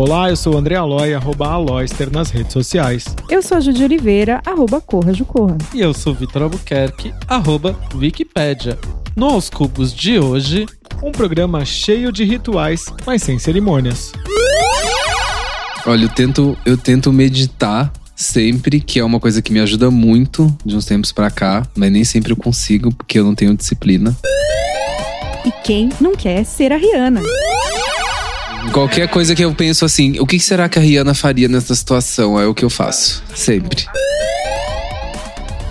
Olá, eu sou o André Aloy, arroba Aloyster nas redes sociais. Eu sou a Judy Oliveira, arroba Corra Jucorra. E eu sou Vitor Albuquerque, arroba Wikipédia. No Aos Cubos de hoje, um programa cheio de rituais, mas sem cerimônias. Olha, eu tento, eu tento meditar sempre, que é uma coisa que me ajuda muito de uns tempos para cá, mas nem sempre eu consigo, porque eu não tenho disciplina. E quem não quer ser a Rihanna? Qualquer coisa que eu penso assim, o que será que a Rihanna faria nessa situação? É o que eu faço. Sempre.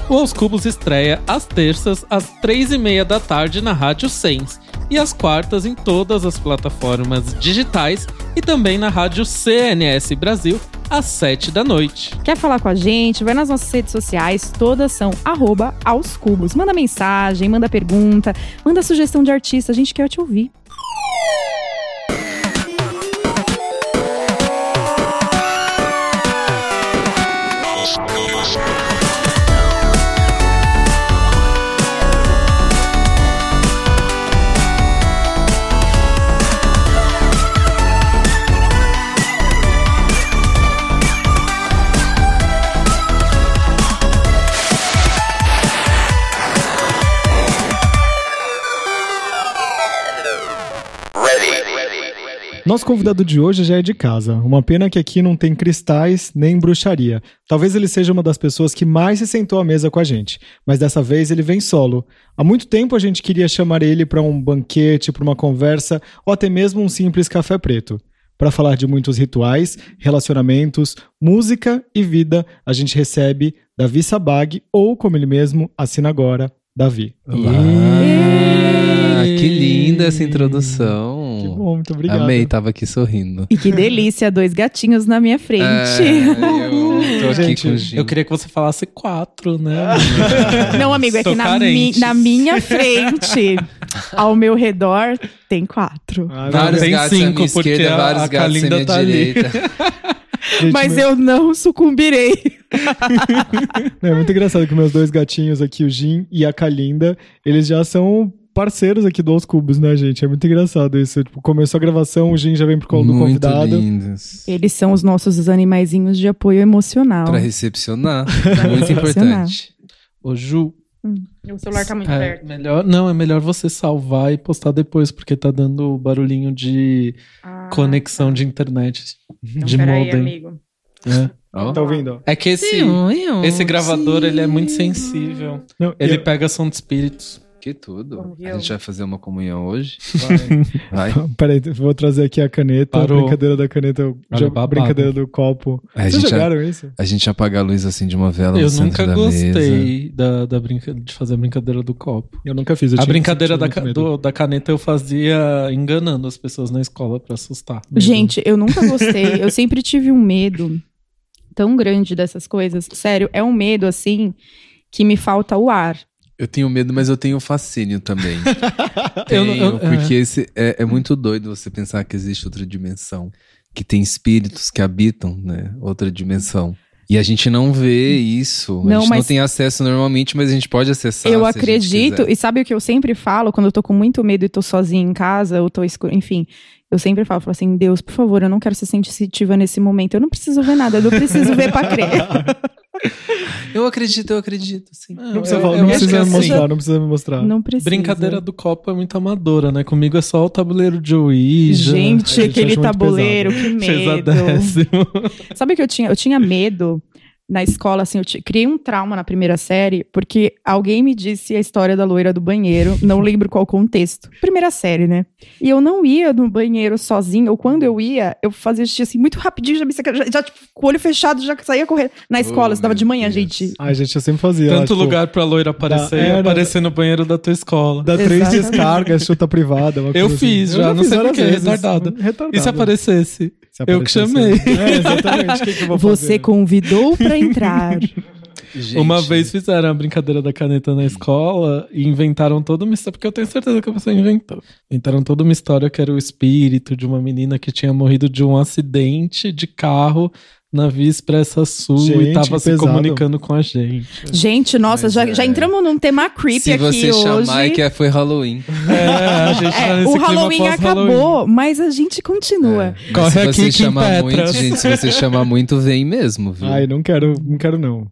O Aos Cubos estreia às terças, às três e meia da tarde na Rádio Sens e às quartas em todas as plataformas digitais e também na Rádio CNS Brasil às sete da noite. Quer falar com a gente? Vai nas nossas redes sociais, todas são arroba aos cubos. Manda mensagem, manda pergunta, manda sugestão de artista, a gente quer te ouvir. Nosso convidado de hoje já é de casa. Uma pena que aqui não tem cristais nem bruxaria. Talvez ele seja uma das pessoas que mais se sentou à mesa com a gente, mas dessa vez ele vem solo. Há muito tempo a gente queria chamar ele para um banquete, para uma conversa ou até mesmo um simples café preto. Para falar de muitos rituais, relacionamentos, música e vida, a gente recebe Davi Sabag, ou como ele mesmo assina agora, Davi. Olá! Que linda essa introdução. Que bom, muito obrigado. Amei, tava aqui sorrindo. E que delícia, dois gatinhos na minha frente. É, eu tô aqui Gente, com o Gil. Eu queria que você falasse quatro, né? Não, amigo, é Estou que na, mi- na minha frente, ao meu redor, tem quatro. Ah, Vários tem gatos à cinco, minha porque esquerda, a- vários a gatos à Kalinda minha tá direita. gente, Mas meu- eu não sucumbirei. É muito engraçado que meus dois gatinhos aqui, o Jim e a Kalinda, eles já são parceiros aqui do Aos Cubos, né, gente? É muito engraçado isso. Tipo, começou a gravação, o Jim já vem pro colo do Muito convidado. lindos. Eles são os nossos animaizinhos de apoio emocional. Pra recepcionar. Muito recepcionar. importante. Ô, Ju, O celular tá muito é melhor, não, é melhor você salvar e postar depois, porque tá dando barulhinho de Ah, conexão de internet. então de modem. amigo. É. Ó. Tá ouvindo? É que esse, esse gravador, ele é muito sensível. Não, Ele eu- pega som de espíritos. Que tudo. A eu? gente vai fazer uma comunhão hoje. vai. Vai. Peraí, vou trazer aqui a caneta. A Parou. brincadeira da caneta, babado. brincadeira do copo. A Vocês gente, já, jogaram isso? a gente apaga a luz assim de uma vela no Eu centro nunca da mesa. gostei da, da brinca, de fazer a brincadeira do copo. Eu nunca fiz. eu A brincadeira da, do- da caneta eu fazia enganando as pessoas na escola pra assustar. Gente, eu nunca gostei. eu sempre tive um medo tão grande dessas coisas. Sério, é um medo assim que me falta o ar. Eu tenho medo, mas eu tenho fascínio também. Eu não- Tenho, eu- porque esse é, é muito doido você pensar que existe outra dimensão. Que tem espíritos que habitam, né? Outra dimensão. E a gente não vê isso. Não, a gente não mas- tem acesso normalmente, mas a gente pode acessar. eu se a gente acredito, e sabe o que eu sempre falo quando eu tô com muito medo e tô sozinha em casa, ou tô escuro, enfim. Eu sempre falo, falo assim, Deus, por favor, eu não quero ser sensitiva nesse momento. Eu não preciso ver nada, eu não preciso ver pra crer. Eu acredito, eu acredito, sim. Não, Não precisa, eu- não precisa que me assim, mostrar, não precisa me mostrar. Não precisa. Brincadeira do copo é muito amadora, né? Comigo é só o tabuleiro de Ouija. Gente, gente aquele tabuleiro, que Fez a medo. Sabe que eu tinha? Eu tinha medo na escola, assim, eu ti- criei um trauma na primeira série, porque alguém me disse a história da loira do banheiro, não lembro qual contexto. Primeira série, né? E eu não ia no banheiro sozinha, ou quando eu ia, eu fazia xixi assim, muito rapidinho, já, já, já, tipo, com o olho fechado, já saía correndo. Na escola, Oh, de manhã, Deus. gente. Ai, gente, eu sempre fazia. lá, Tanto tipo, lugar pra loira aparecer e é, aparecer no banheiro da tua escola. Dá três descargas, chuta privada. uma Eu coisa fiz assim. já, não fiz sei várias por quê, vezes. retardado. Retardado. E se aparecesse? Se Eu que chamei. É, exatamente. O que, que eu vou Você fazer? convidou pra entrar. Gente, Uma vez fizeram a brincadeira da caneta na escola e inventaram toda uma história, porque eu tenho certeza que a pessoa inventou. Inventaram toda uma história que era o espírito de uma menina que tinha morrido de um acidente de carro Navio Expressa Sul Gente, e tava se pesado. comunicando com a gente. Gente, nossa, Mas já, é. já entramos num tema creepy Se aqui você hoje. chamar é que foi Halloween. É, a gente tá É, nesse o Halloween acabou, mas a gente continua. Mas Corre se aqui você que chamar muito, gente, se você chamar muito, vem mesmo, viu? Ai, não quero, não quero não.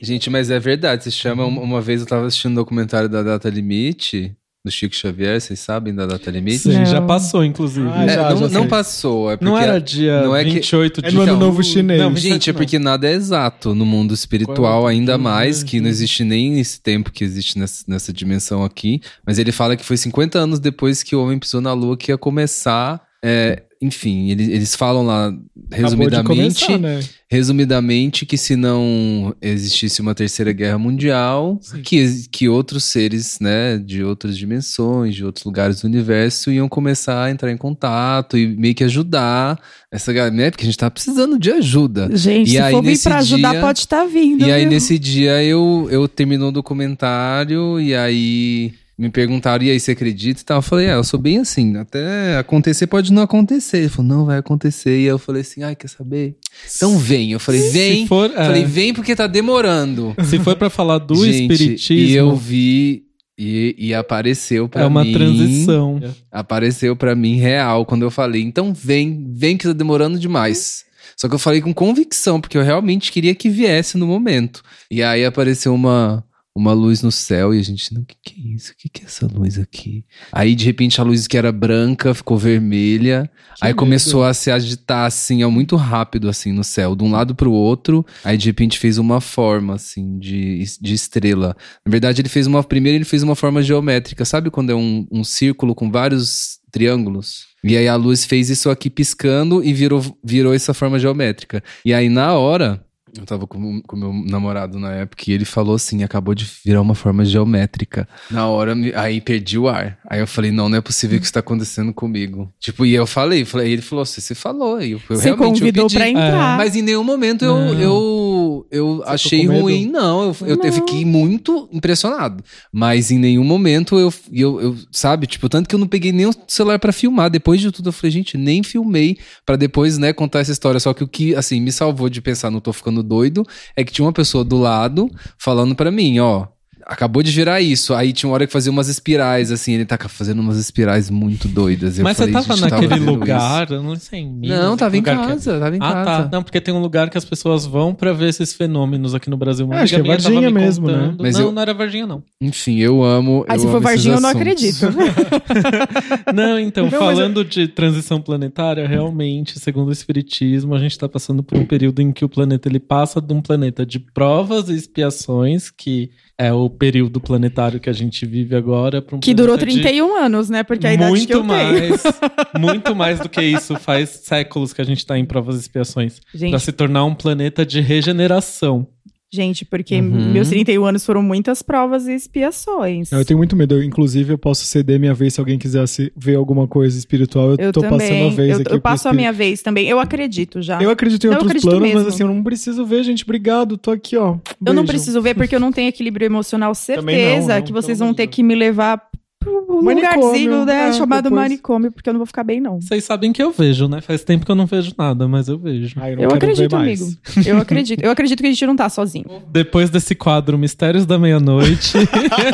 Gente, mas é verdade. Você chama. Uma uma vez eu tava assistindo um documentário da Data Limite, do Chico Xavier, vocês sabem da Data Limite? Sim, Não. já passou, inclusive. Ah, É, já, não, já não passou. É porque não era dia não é que- 28 de É no ano Então, novo chinês. Não, Gente, é porque nada é exato no mundo espiritual, Quando- ainda mais, que não existe nem esse tempo que existe nessa, nessa dimensão aqui. Mas ele fala que foi 50 anos depois que o homem pisou na lua que ia começar. É, enfim, ele- eles falam lá, resumidamente, começar, né? resumidamente, que se não existisse uma terceira guerra mundial, que, que outros seres, né, de outras dimensões, de outros lugares do universo, iam começar a entrar em contato e meio que ajudar essa galera, né? Porque a gente tá precisando de ajuda. Gente, E se aí, for vir nesse pra ajudar, dia- pode estar vindo. E aí, viu? nesse dia, eu, eu terminou o documentário e aí me perguntaram, e aí, você acredita e tal? Eu falei, é, eu sou bem assim, até acontecer pode não acontecer. Ele falou, não, vai acontecer. E aí eu falei assim, ai, quer saber? Então vem. Eu falei, vem. Se for, é, Falei, vem porque tá demorando. se for pra falar do Gente, espiritismo, E eu vi e, e apareceu pra é uma mim. transição. Apareceu pra mim real quando eu falei, então vem, vem que tá demorando demais. Só que eu falei com convicção, porque eu realmente queria que viesse no momento. E aí apareceu uma, uma luz no céu e a gente, não, o que, que é isso? O que, que é essa luz aqui? Aí de repente a luz que era branca ficou vermelha. Que aí começou a se agitar assim, ó, muito rápido assim no céu, de um lado pro outro. Aí de repente fez uma forma assim de, de estrela. Na verdade ele fez uma primeiro ele fez uma forma geométrica. Sabe quando é um, um círculo com vários triângulos? E aí a luz fez isso aqui piscando e virou, virou essa forma geométrica. E aí na hora, eu tava com o meu namorado na época e ele falou assim, acabou de virar uma forma geométrica. Na hora, aí perdi o ar. Aí eu falei, não, não é possível que isso tá acontecendo comigo. Tipo, e eu falei, falei ele falou, você se falou. E eu, eu Você realmente eu convidou pedi. pra entrar. Mas em nenhum momento eu, Não. eu, eu achei com medo? ruim, não. Eu, eu, Não. fiquei muito impressionado. Mas em nenhum momento eu, eu, eu, sabe, tipo, tanto que eu não peguei nem o celular pra filmar. Depois de tudo, eu falei, gente, nem filmei pra depois, né, contar essa história. Só que o que, assim, me salvou de pensar, não tô ficando doido, é que tinha uma pessoa do lado falando pra mim, ó. Acabou de virar isso. Aí tinha uma hora que fazia umas espirais, assim. Ele tá fazendo umas espirais muito doidas. Eu Mas falei, você tava naquele vendo lugar, eu não sei. em isso. Minas, Não, tava em que- casa, tava em Ah, casa. tá. Não, porque tem um lugar que as pessoas vão pra ver esses fenômenos aqui no Brasil. Uma É, acho que é tava Varginha me mesmo, né? contando. Mas não, eu- não era Varginha, não. Enfim, eu amo. Aí eu se for Varginha, eu não assuntos. acredito. Não, então, Não, falando de transição planetária, realmente, segundo o Espiritismo, a gente está passando por um período em que o planeta ele passa de um planeta de provas e expiações, que é o período planetário que a gente vive agora, para um Que durou planeta de 31 anos, né? Porque a idade muito que eu tenho. mais, muito mais do que isso. Faz séculos que a gente tá em provas e expiações. Gente, se tornar um planeta de regeneração. Gente, porque Uhum. meus 31 anos foram muitas provas e expiações. Eu tenho muito medo. Eu, inclusive, eu posso ceder minha vez se alguém quisesse ver alguma coisa espiritual. Eu, Eu tô também. passando a vez eu, aqui. eu passo a minha vez também. Eu acredito já. Eu acredito em Não, outros acredito planos, mesmo. mas assim, eu não preciso ver, gente. Obrigado, tô aqui, ó. Eu não Beijo. preciso ver porque eu não tenho equilíbrio emocional. Também não, Certeza não, que vocês vão ter que me levar um Manicômio, lugarzinho né, é, chamado depois. manicômio, porque eu não vou ficar bem, não. Vocês sabem que eu vejo, né? Faz tempo que eu não vejo nada, mas eu vejo. Não Eu quero acredito, amigo. Eu acredito. Eu acredito que a gente não tá sozinho. Depois desse quadro Mistérios da Meia-Noite,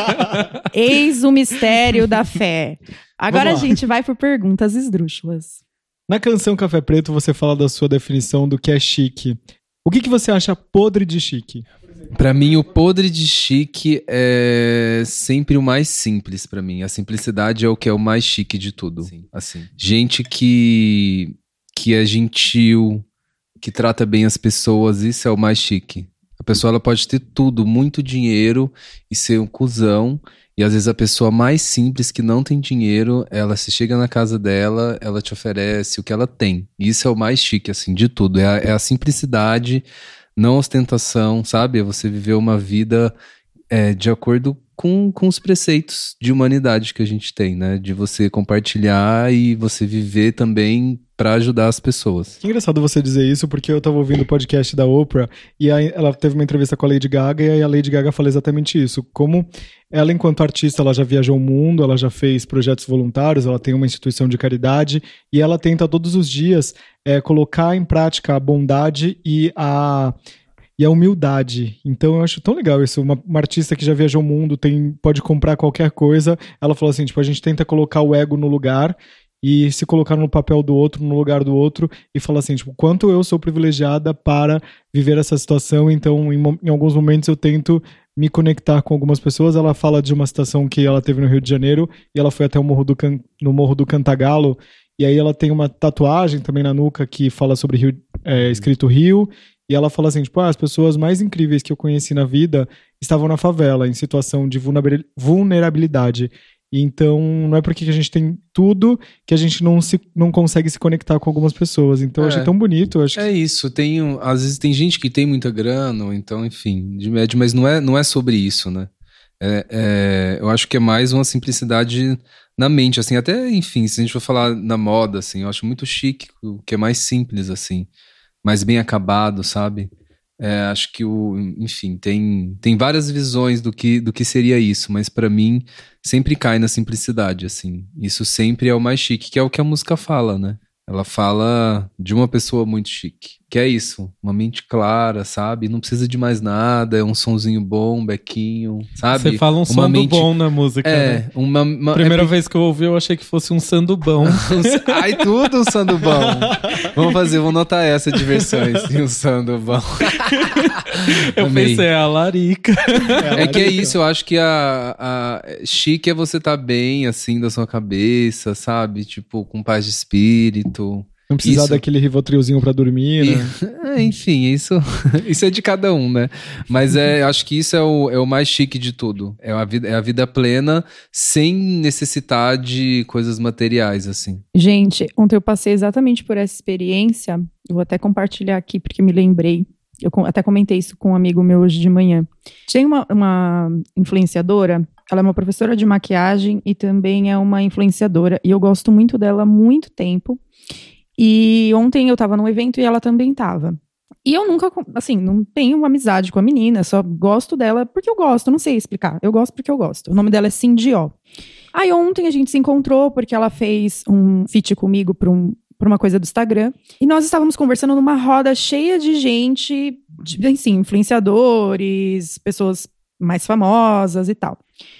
Eis o mistério da fé. Agora a gente vai por perguntas esdrúxulas. Na canção Café Preto, você fala da sua definição do que é chique. O que, que você acha podre de chique? Pra mim, o podre de chique é sempre o mais simples pra mim. A simplicidade é o que é o mais chique de tudo. Assim, gente que que é gentil, que trata bem as pessoas, isso é o mais chique. A pessoa ela pode ter tudo, muito dinheiro e ser um cuzão. E às vezes a pessoa mais simples que não tem dinheiro, ela se chega na casa dela, ela te oferece o que ela tem. E isso é o mais chique, assim, de tudo. É a, é a simplicidade, não ostentação, sabe? É você viver uma vida é, de acordo com, com os preceitos de humanidade que a gente tem, né? De você compartilhar e você viver também para ajudar as pessoas. Que engraçado você dizer isso, porque eu tava ouvindo o podcast da Oprah e ela teve uma entrevista com a Lady Gaga e a Lady Gaga fala exatamente isso. Como ela, enquanto artista, ela já viajou o mundo, ela já fez projetos voluntários, ela tem uma instituição de caridade e ela tenta todos os dias é, colocar em prática a bondade e a e a humildade. Então eu acho tão legal isso. Uma, uma, artista que já viajou o mundo, tem, pode comprar qualquer coisa. Ela falou assim: tipo, a gente tenta colocar o ego no lugar e se colocar no papel do outro, no lugar do outro, e falar assim, tipo, quanto eu sou privilegiada para viver essa situação, então em, em alguns momentos eu tento me conectar com algumas pessoas. Ela fala de uma situação que ela teve no Rio de Janeiro, e ela foi até o Morro do Can, no Morro do Cantagalo, e aí ela tem uma tatuagem também na nuca que fala sobre Rio, é, escrito Rio, e ela fala assim, tipo, ah, as pessoas mais incríveis que eu conheci na vida estavam na favela, em situação de vulnerabilidade. Então, não é porque a gente tem tudo que a gente não, se, não consegue se conectar com algumas pessoas. Então, é, eu achei tão bonito. acho é que... isso. Tem, às vezes tem gente que tem muita grana, ou então, enfim, de médio, mas não é, não é sobre isso, né? É, é, eu acho que é mais uma simplicidade na mente, assim. Até, enfim, se a gente for falar na moda, assim, eu acho muito chique o que é mais simples, assim. Mais bem acabado, sabe? É, acho que o, enfim, tem, tem várias visões do que, do que seria isso, mas para mim sempre cai na simplicidade, assim. Isso sempre é o mais chique, que é o que a música fala, né? Ela fala de uma pessoa muito chique. Que é isso, uma mente clara, sabe? Não precisa de mais nada, é um sonzinho bom, um bequinho, sabe? Você fala um som mente... bom na música, é, né? Uma, uma, Primeira é... vez que eu ouvi, eu achei que fosse um sandubão. Ai, tudo um sandubão. vamos fazer, vamos notar essa de versões. um sandubão. eu Amei. pensei, é a larica. É, é que é isso, eu acho que a, a chique é você estar tá bem, assim, da sua cabeça, sabe? Tipo, com paz de espírito. Não precisar isso. daquele rivotrilzinho para dormir, né? E, enfim, isso, isso é de cada um, né? Mas é, acho que isso é o, é o mais chique de tudo. É a, vida, é a vida plena sem necessitar de coisas materiais, assim. Gente, ontem eu passei exatamente por essa experiência. Eu vou até compartilhar aqui porque me lembrei. Eu até comentei isso com um amigo meu hoje de manhã. Tem uma, uma influenciadora ela é uma professora de maquiagem e também é uma influenciadora. E eu gosto muito dela há muito tempo. E ontem eu tava num evento e ela também tava. E eu nunca, assim, não tenho amizade com a menina, só gosto dela porque eu gosto, não sei explicar. Eu gosto porque eu gosto. O nome dela é Cindy O. Aí ontem a gente se encontrou porque ela fez um feat comigo para um, pra uma coisa do Instagram. E nós estávamos conversando numa roda cheia de gente, de, assim, influenciadores, pessoas mais famosas e tal.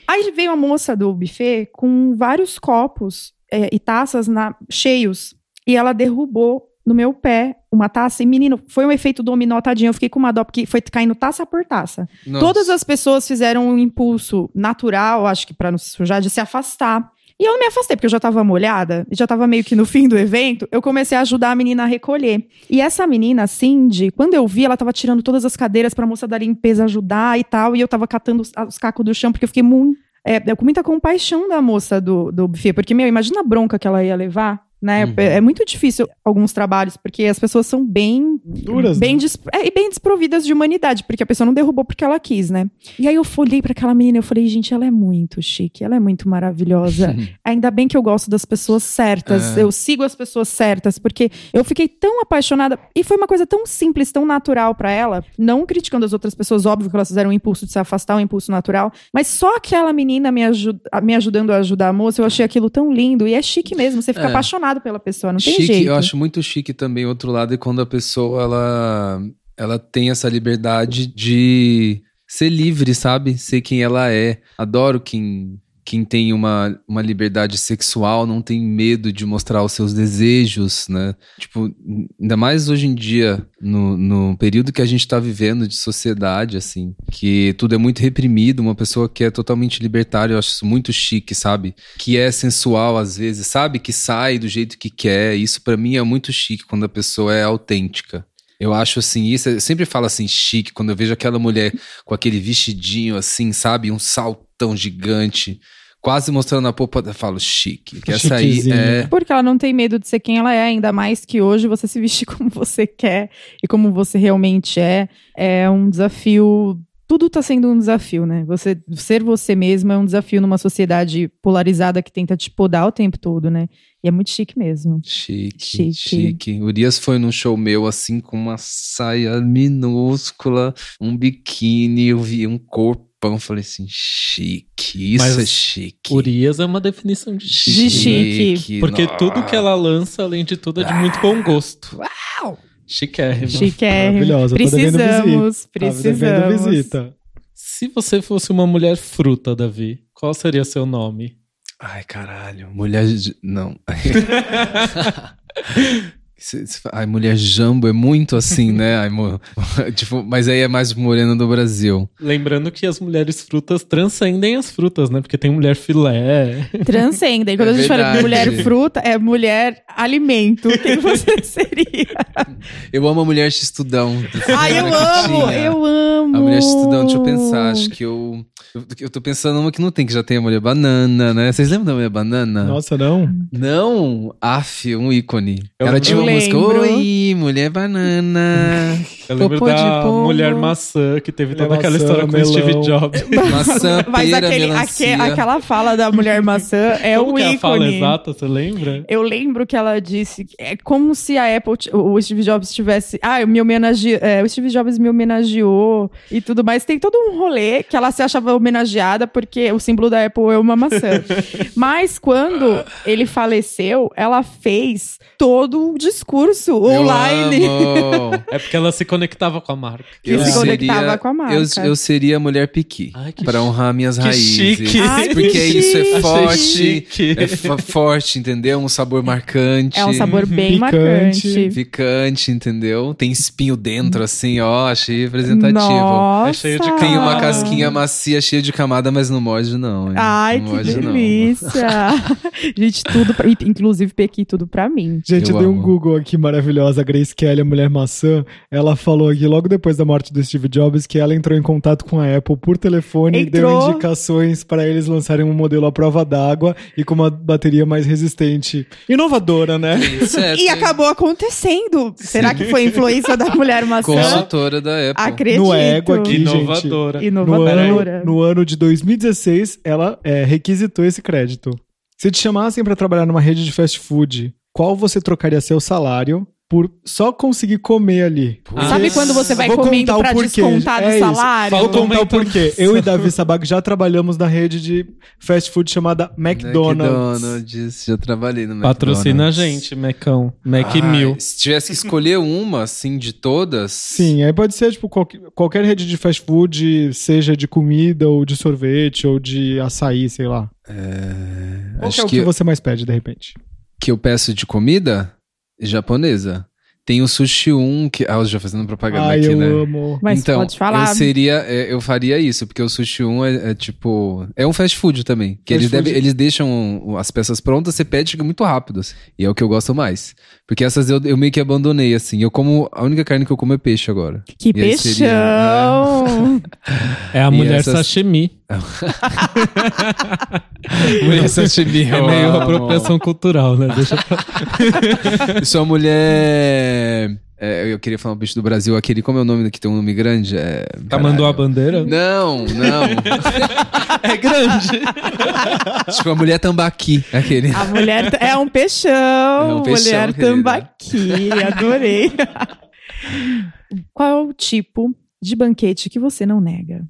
Aí veio a moça do buffet com vários copos é, e taças na, cheios e ela derrubou no meu pé uma taça. E, menino, foi um efeito dominó, tadinho. Eu fiquei com uma dó, porque foi caindo taça por taça. Nossa. Todas as pessoas fizeram um impulso natural, acho que para não se sujar, de se afastar. E eu não me afastei, porque eu já tava molhada, e já tava meio que no fim do evento, eu comecei a ajudar a menina a recolher. E essa menina, Cindy, quando eu vi, ela tava tirando todas as cadeiras pra moça da limpeza ajudar e tal, e eu tava catando os, os cacos do chão, porque eu fiquei muito. É, com muita compaixão da moça do, do buffet, porque, meu, imagina a bronca que ela ia levar né? Uhum. É, é, muito difícil alguns trabalhos, porque as pessoas são bem duras, bem, né? é, bem desprovidas de humanidade, porque a pessoa não derrubou porque ela quis, né? E aí eu olhei para aquela menina, eu falei, gente, ela é muito chique, ela é muito maravilhosa. Ainda bem que eu gosto das pessoas certas, é. eu sigo as pessoas certas, porque eu fiquei tão apaixonada e foi uma coisa tão simples, tão natural para ela, não criticando as outras pessoas, óbvio que elas fizeram um impulso de se afastar, um impulso natural, mas só aquela menina me, ajud me ajudando a ajudar a moça, eu achei aquilo tão lindo e é chique mesmo, você fica é. apaixonado pela pessoa, não chique, tem jeito. Eu acho muito chique também, outro lado, é quando a pessoa, ela, ela tem essa liberdade de ser livre, sabe? Ser quem ela é. Adoro quem quem tem uma, uma liberdade sexual não tem medo de mostrar os seus desejos, né? Tipo, ainda mais hoje em dia, no, no período que a gente está vivendo de sociedade, assim, que tudo é muito reprimido, uma pessoa que é totalmente libertária, eu acho isso muito chique, sabe? Que é sensual às vezes, sabe? Que sai do jeito que quer. Isso para mim é muito chique quando a pessoa é autêntica. Eu acho assim, isso, eu sempre falo assim, chique, quando eu vejo aquela mulher com aquele vestidinho assim, sabe? Um saltão gigante quase mostrando a polpa, eu falo chique. Que essa aí é. Porque ela não tem medo de ser quem ela é, ainda mais que hoje você se vestir como você quer e como você realmente é. É um desafio tudo tá sendo um desafio, né? Você ser você mesmo é um desafio numa sociedade polarizada que tenta te podar o tempo todo, né? E é muito chique mesmo. Chique, Chique. chique. Urias foi num show meu, assim, com uma saia minúscula, um biquíni, eu vi um corpão, falei assim, chique, isso Mas é chique. Urias é uma definição de chique. De chique. Porque nossa. tudo que ela lança, além de tudo, é de muito bom gosto. Uau! Chiquérrimo. Chiquérrimo. Maravilhosa, Precisamos, Tá precisamos. visita. Se você fosse uma mulher fruta, Davi, qual seria seu nome? Ai, caralho, mulher... de- Não. Ai, mulher jambo é muito assim, né? Ai, mo- tipo, mas aí é mais morena do Brasil. Lembrando que as mulheres frutas transcendem as frutas, né? Porque tem mulher filé. Transcendem. Quando É a gente fala de verdade. mulher fruta, é mulher alimento. Quem você seria? Eu amo a mulher xistudão. Ai, eu Que amo, eu amo. A mulher estudando, deixa eu pensar, acho que eu, eu. Eu tô pensando uma que não tem, que já tem a mulher banana, né? Vocês lembram da mulher banana? Nossa, não? Não! Af, um ícone. Eu Ela tinha uma lembro. música, Oi, mulher banana. Eu lembro Popô da mulher maçã, que teve Mulher toda aquela maçã, história com o. Steve Jobs. Maçã, Mas pera, aquele, melancia. aque- aquela fala da mulher maçã é Como um que é a fala ícone. exata, você lembra? Eu lembro que ela disse que é como se a Apple, o Steve Jobs tivesse, ah, eu me homenage, é, o Steve Jobs me homenageou e tudo mais. Tem todo um rolê que ela se achava homenageada porque o símbolo da Apple é uma maçã. Mas quando ele faleceu, ela fez todo o discurso Eu online. amo. É porque ela se conectava com a marca. Que Eu se seria- conectava com a marca. Eu, eu seria a mulher piqui. Ai, Pra honrar minhas que raízes. chique. Ai, que Porque isso é chique. forte. Achei chique. É forte, entendeu? Um sabor marcante. É um sabor bem Picante. marcante. Picante, entendeu? Tem espinho dentro, assim, ó. Achei representativo. Nossa. É cheio de Tem uma casquinha macia, cheia de camada, mas não morde, não. hein? Ai, não que delícia! Gente, tudo, pra, inclusive Pequi, tudo pra mim. Gente, Eu dei um. Google aqui maravilhosa. A Grace Kelly, a mulher maçã, ela falou aqui logo depois da morte do Steve Jobs que ela entrou em contato com a Apple por telefone e Entrou. deu indicações para eles lançarem um modelo à prova d'água e com uma bateria mais resistente. Inovadora, né? Certo. E acabou acontecendo. Será que foi influência da mulher maçã? Consultora da Apple. Acredito. No ego aqui, Inovadora. No Inovadora. ano, no ano de 2016, ela é, requisitou esse crédito. Se te chamassem para trabalhar numa rede de fast food, qual você trocaria seu salário por só conseguir comer ali? Ah. Sabe quando você vai Vou comendo pra porquê. descontar do É isso. salário? Vou contar o porquê. Eu e Davi Sabag já trabalhamos na rede de fast food chamada McDonald's. McDonald's. Já trabalhei no Patrocina a McDonald's. gente, Mecão. Mac Ai, Mil. Se tivesse que escolher uma, assim, de todas. Sim, aí pode ser tipo qualquer, qualquer rede de fast food, seja de comida ou de sorvete ou de açaí, sei lá. É, Qual é o que, que você mais pede de repente? que eu peço de comida japonesa. Tem o sushi 1, que. Ah, eu já fazendo propaganda Ai, aqui, eu né? amo. Mas então, pode falar. eu seria, é, eu faria isso, porque o sushi 1 é, é tipo, é um fast food também, que Fast eles, food. devem- eles deixam as peças prontas, você pede chega muito rápido, assim, e é o que eu gosto mais, porque essas eu, eu meio que abandonei, assim, eu como, a única carne que eu como é peixe agora. Que E aí seria, peixão! É a mulher essas- sashimi. Mulher sashimi, É meio amo. apropriação cultural, né? Deixa pra... Eu sou a mulher, é, eu queria falar um bicho do Brasil, aquele, como é o nome que tem um nome grande? É, Tamanduá caralho. bandeira? Não, não. É grande. tipo, a mulher tambaqui, aquele. A mulher é um peixão. um peixão, mulher querida. tambaqui. Adorei. Qual é o tipo de banquete que você não nega?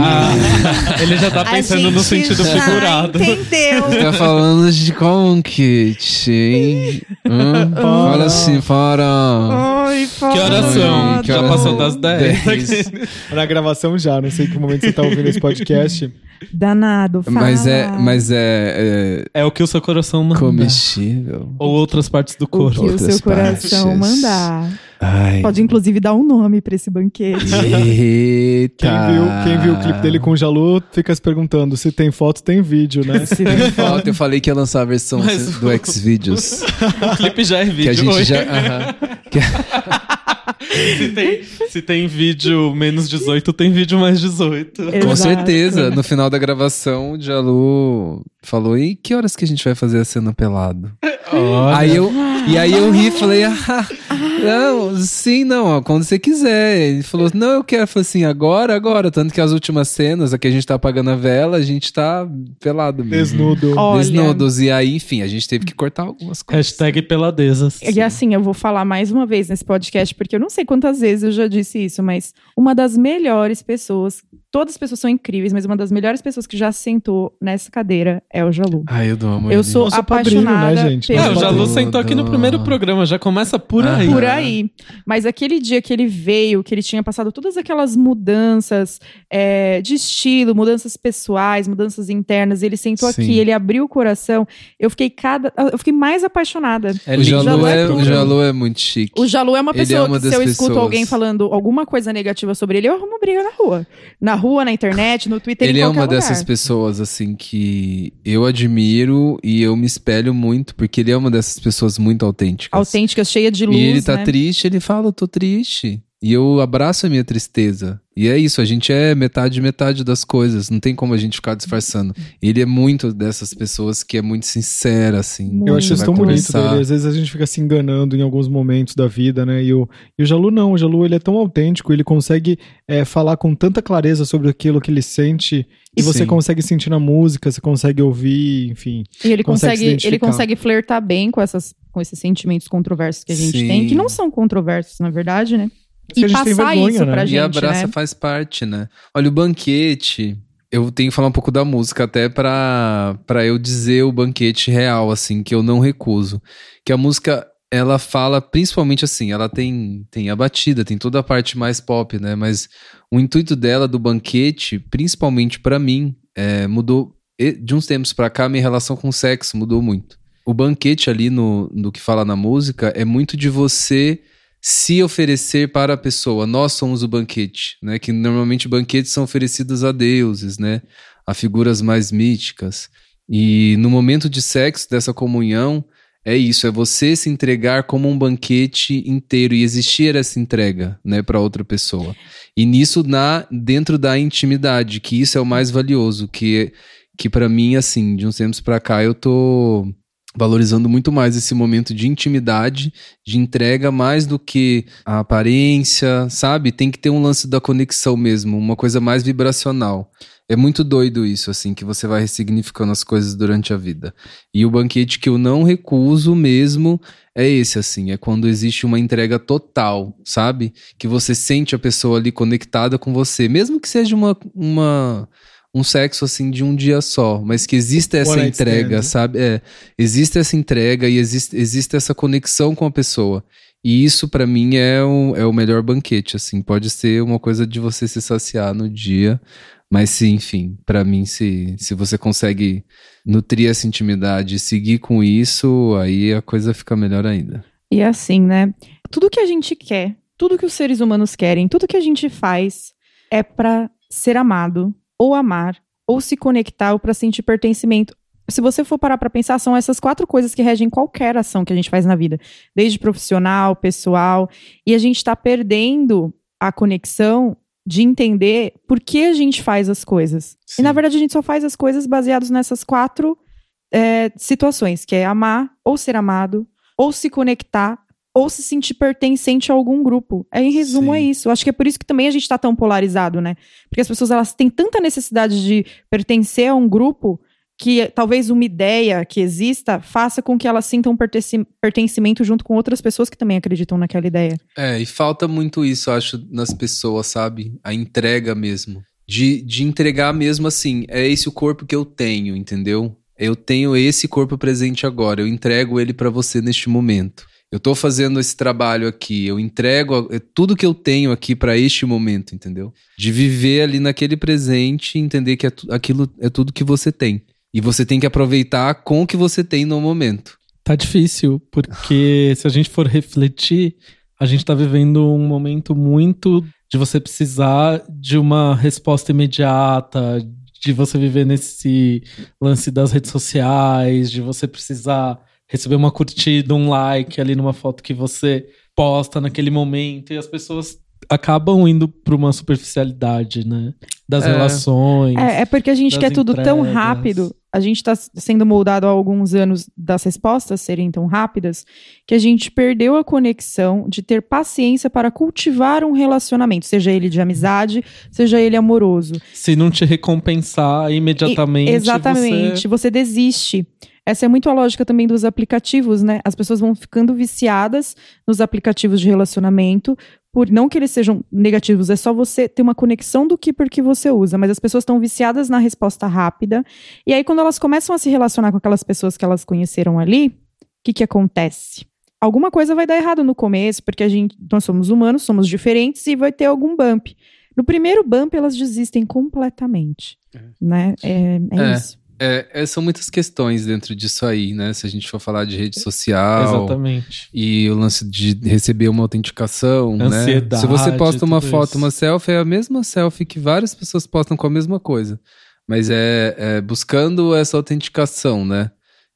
Ah, ele já tá pensando no sentido figurado. Entendeu? Tá falando de conquete, hein? Hum? Fala assim, fora. Ai, Que horas são? Que Já passou das 10. Dez. Na gravação já, não sei que momento você tá ouvindo esse podcast. Danado, fala. Mas é, mas é, É o que o seu coração é manda. comestível. Ou outras partes do O corpo. que o seu coração partes. mandar. Ai. Pode, inclusive, dar um nome pra esse banquete. Eita. Quem viu, quem viu o clipe dele com o Jalu fica se perguntando se tem foto, tem vídeo, né? Se Tem foto, eu falei que ia lançar a versão Mas do Xvideos. O clipe já é vídeo. que a gente hoje. já. aham. se, tem, se tem vídeo menos 18, tem vídeo mais 18. Com Exato. certeza. No final da gravação, o Jalu falou: e que horas que a gente vai fazer a cena pelado? Olha. Aí eu, e aí eu ri e falei, ah, não, sim, não, ó, quando você quiser. Ele falou, não, eu quero. Eu falei assim, agora, agora. Tanto que as últimas cenas, aqui a gente tá apagando a vela, a gente tá pelado mesmo. Desnudo. Olha. Desnudos. E aí, enfim, a gente teve que cortar algumas coisas. Hashtag peladezas. E assim, eu vou falar mais uma vez nesse podcast, porque eu não sei quantas vezes eu já disse isso, mas uma das melhores pessoas, todas as pessoas são incríveis, mas uma das melhores pessoas que já sentou nessa cadeira é o Jalu. Ai, eu dou uma Eu sou Nosso padrinho, apaixonada né, gente? pelo Ah, o Jalu sentou aqui no primeiro programa, já começa por Ah, aí. por aí. Mas aquele dia que ele veio, que ele tinha passado todas aquelas mudanças é, de estilo, mudanças pessoais, mudanças internas, ele sentou Sim. aqui, ele abriu o coração. Eu fiquei cada, eu fiquei mais apaixonada. É o. Jalu Jalu é é, o. Jalu é muito chique. O Jalu é uma Ele pessoa é uma que se eu escuto pessoas. alguém falando alguma coisa negativa sobre ele, eu arrumo briga na rua. Na rua, na internet, no Twitter, Ele em é uma lugar. dessas pessoas, assim, que eu admiro e eu me espelho muito, porque ele é uma dessas pessoas muito autênticas. Autêntica, cheia de luz, E ele tá né? triste, ele fala, eu tô triste. E eu abraço a minha tristeza. E é isso, a gente é metade metade das coisas, não tem como a gente ficar disfarçando. Ele é muito dessas pessoas que é muito sincera, assim. Eu acho isso tão bonito conversar. dele. Às vezes a gente fica se enganando em alguns momentos da vida, né? E o, e o Jalu não. O Jalu ele é tão autêntico, ele consegue é, falar com tanta clareza sobre aquilo que ele sente. E você Sim. consegue sentir na música, você consegue ouvir, enfim. E ele consegue se consegue, ele consegue flertar bem com, essas, com esses sentimentos controversos que a gente Sim. tem, que não são controversos, na verdade, né? Isso que a E gente tem passar vergonha, isso né? pra gente, e a abraça né? faz parte, né? Olha, o banquete. Eu tenho que falar um pouco da música, até pra eu dizer o banquete real, assim, que eu não recuso. Que a música, ela fala principalmente assim, ela tem, tem a batida, tem toda a parte mais pop, né? Mas o intuito dela, do banquete, principalmente pra mim, é, mudou. De uns tempos pra cá, minha relação com o sexo mudou muito. O banquete ali no, no que fala na música é muito de você se oferecer para a pessoa. Nós somos o banquete, né? Que normalmente banquetes são oferecidos a deuses, né? A figuras mais míticas. E no momento de sexo, dessa comunhão, é isso, é você se entregar como um banquete inteiro e existir essa entrega, né, para outra pessoa. E nisso na dentro da intimidade, que isso é o mais valioso, que que para mim assim, de uns tempos para cá eu tô valorizando muito mais esse momento de intimidade, de entrega mais do que a aparência, sabe? Tem que ter um lance da conexão mesmo, uma coisa mais vibracional. É muito doido isso, assim, que você vai ressignificando as coisas durante a vida. E o banquete que eu não recuso mesmo é esse, assim, é quando existe uma entrega total, sabe? Que você sente a pessoa ali conectada com você, mesmo que seja uma, uma um sexo assim de um dia só, mas que exista essa night entrega, sabe? É, existe essa entrega e existe, existe essa conexão com a pessoa. E isso pra mim é o, é o melhor banquete, assim, pode ser uma coisa de você se saciar no dia, mas se, enfim, pra mim se se você consegue nutrir essa intimidade e seguir com isso, aí a coisa fica melhor ainda. E assim, né? Tudo que a gente quer, tudo que os seres humanos querem, tudo que a gente faz é pra ser amado, ou amar, ou se conectar, ou pra sentir pertencimento. Se você for parar pra pensar, são essas quatro coisas que regem qualquer ação que a gente faz na vida, desde profissional, pessoal, e a gente tá perdendo a conexão de entender por que a gente faz as coisas. E na Sim. verdade a gente só faz as coisas baseadas nessas quatro é, situações, que é amar, ou ser amado, ou se conectar, ou se sentir pertencente a algum grupo. É, em resumo, Sim. é isso. Eu acho que é por isso que também a gente tá tão polarizado, né? Porque as pessoas elas têm tanta necessidade de pertencer a um grupo que talvez uma ideia que exista faça com que elas sintam pertenci- pertencimento junto com outras pessoas que também acreditam naquela ideia. É, e falta muito isso, eu acho, nas pessoas, sabe? A entrega mesmo. De, de entregar mesmo assim, é esse o corpo que eu tenho, entendeu? Eu tenho esse corpo presente agora, eu entrego ele pra você neste momento. Eu tô fazendo esse trabalho aqui, eu entrego é tudo que eu tenho aqui pra este momento, entendeu? De viver ali naquele presente e entender que é aquilo é tudo que você tem. E você tem que aproveitar com o que você tem no momento. Tá difícil, porque se a gente for refletir, a gente tá vivendo um momento muito de você precisar de uma resposta imediata, de você viver nesse lance das redes sociais, de você precisar receber uma curtida, um like ali numa foto que você posta naquele momento, e as pessoas acabam indo pra uma superficialidade, né? Das É. relações. É, é porque a gente quer tudo tão entregas. rápido a gente está sendo moldado há alguns anos das respostas serem tão rápidas que a gente perdeu a conexão de ter paciência para cultivar um relacionamento, seja ele de amizade, seja ele amoroso. Se não te recompensar imediatamente. E, exatamente, você... você desiste. Essa é muito a lógica também dos aplicativos, né? As pessoas vão ficando viciadas nos aplicativos de relacionamento, por não que eles sejam negativos, é só você ter uma conexão do que porque você usa, mas as pessoas estão viciadas na resposta rápida. E aí, quando elas começam a se relacionar com aquelas pessoas que elas conheceram ali, o que, que acontece? Alguma coisa vai dar errado no começo, porque a gente, nós somos humanos, somos diferentes e vai ter algum bump. No primeiro bump, elas desistem completamente. É. Né? É, é, é. isso. É, é, são muitas questões dentro disso aí, né? Se a gente for falar de rede social. Exatamente. E o lance de receber uma autenticação, Ansiedade, né? Se você posta uma foto, isso. uma selfie, é a mesma selfie que várias pessoas postam com a mesma coisa. Mas é, é buscando essa autenticação, né?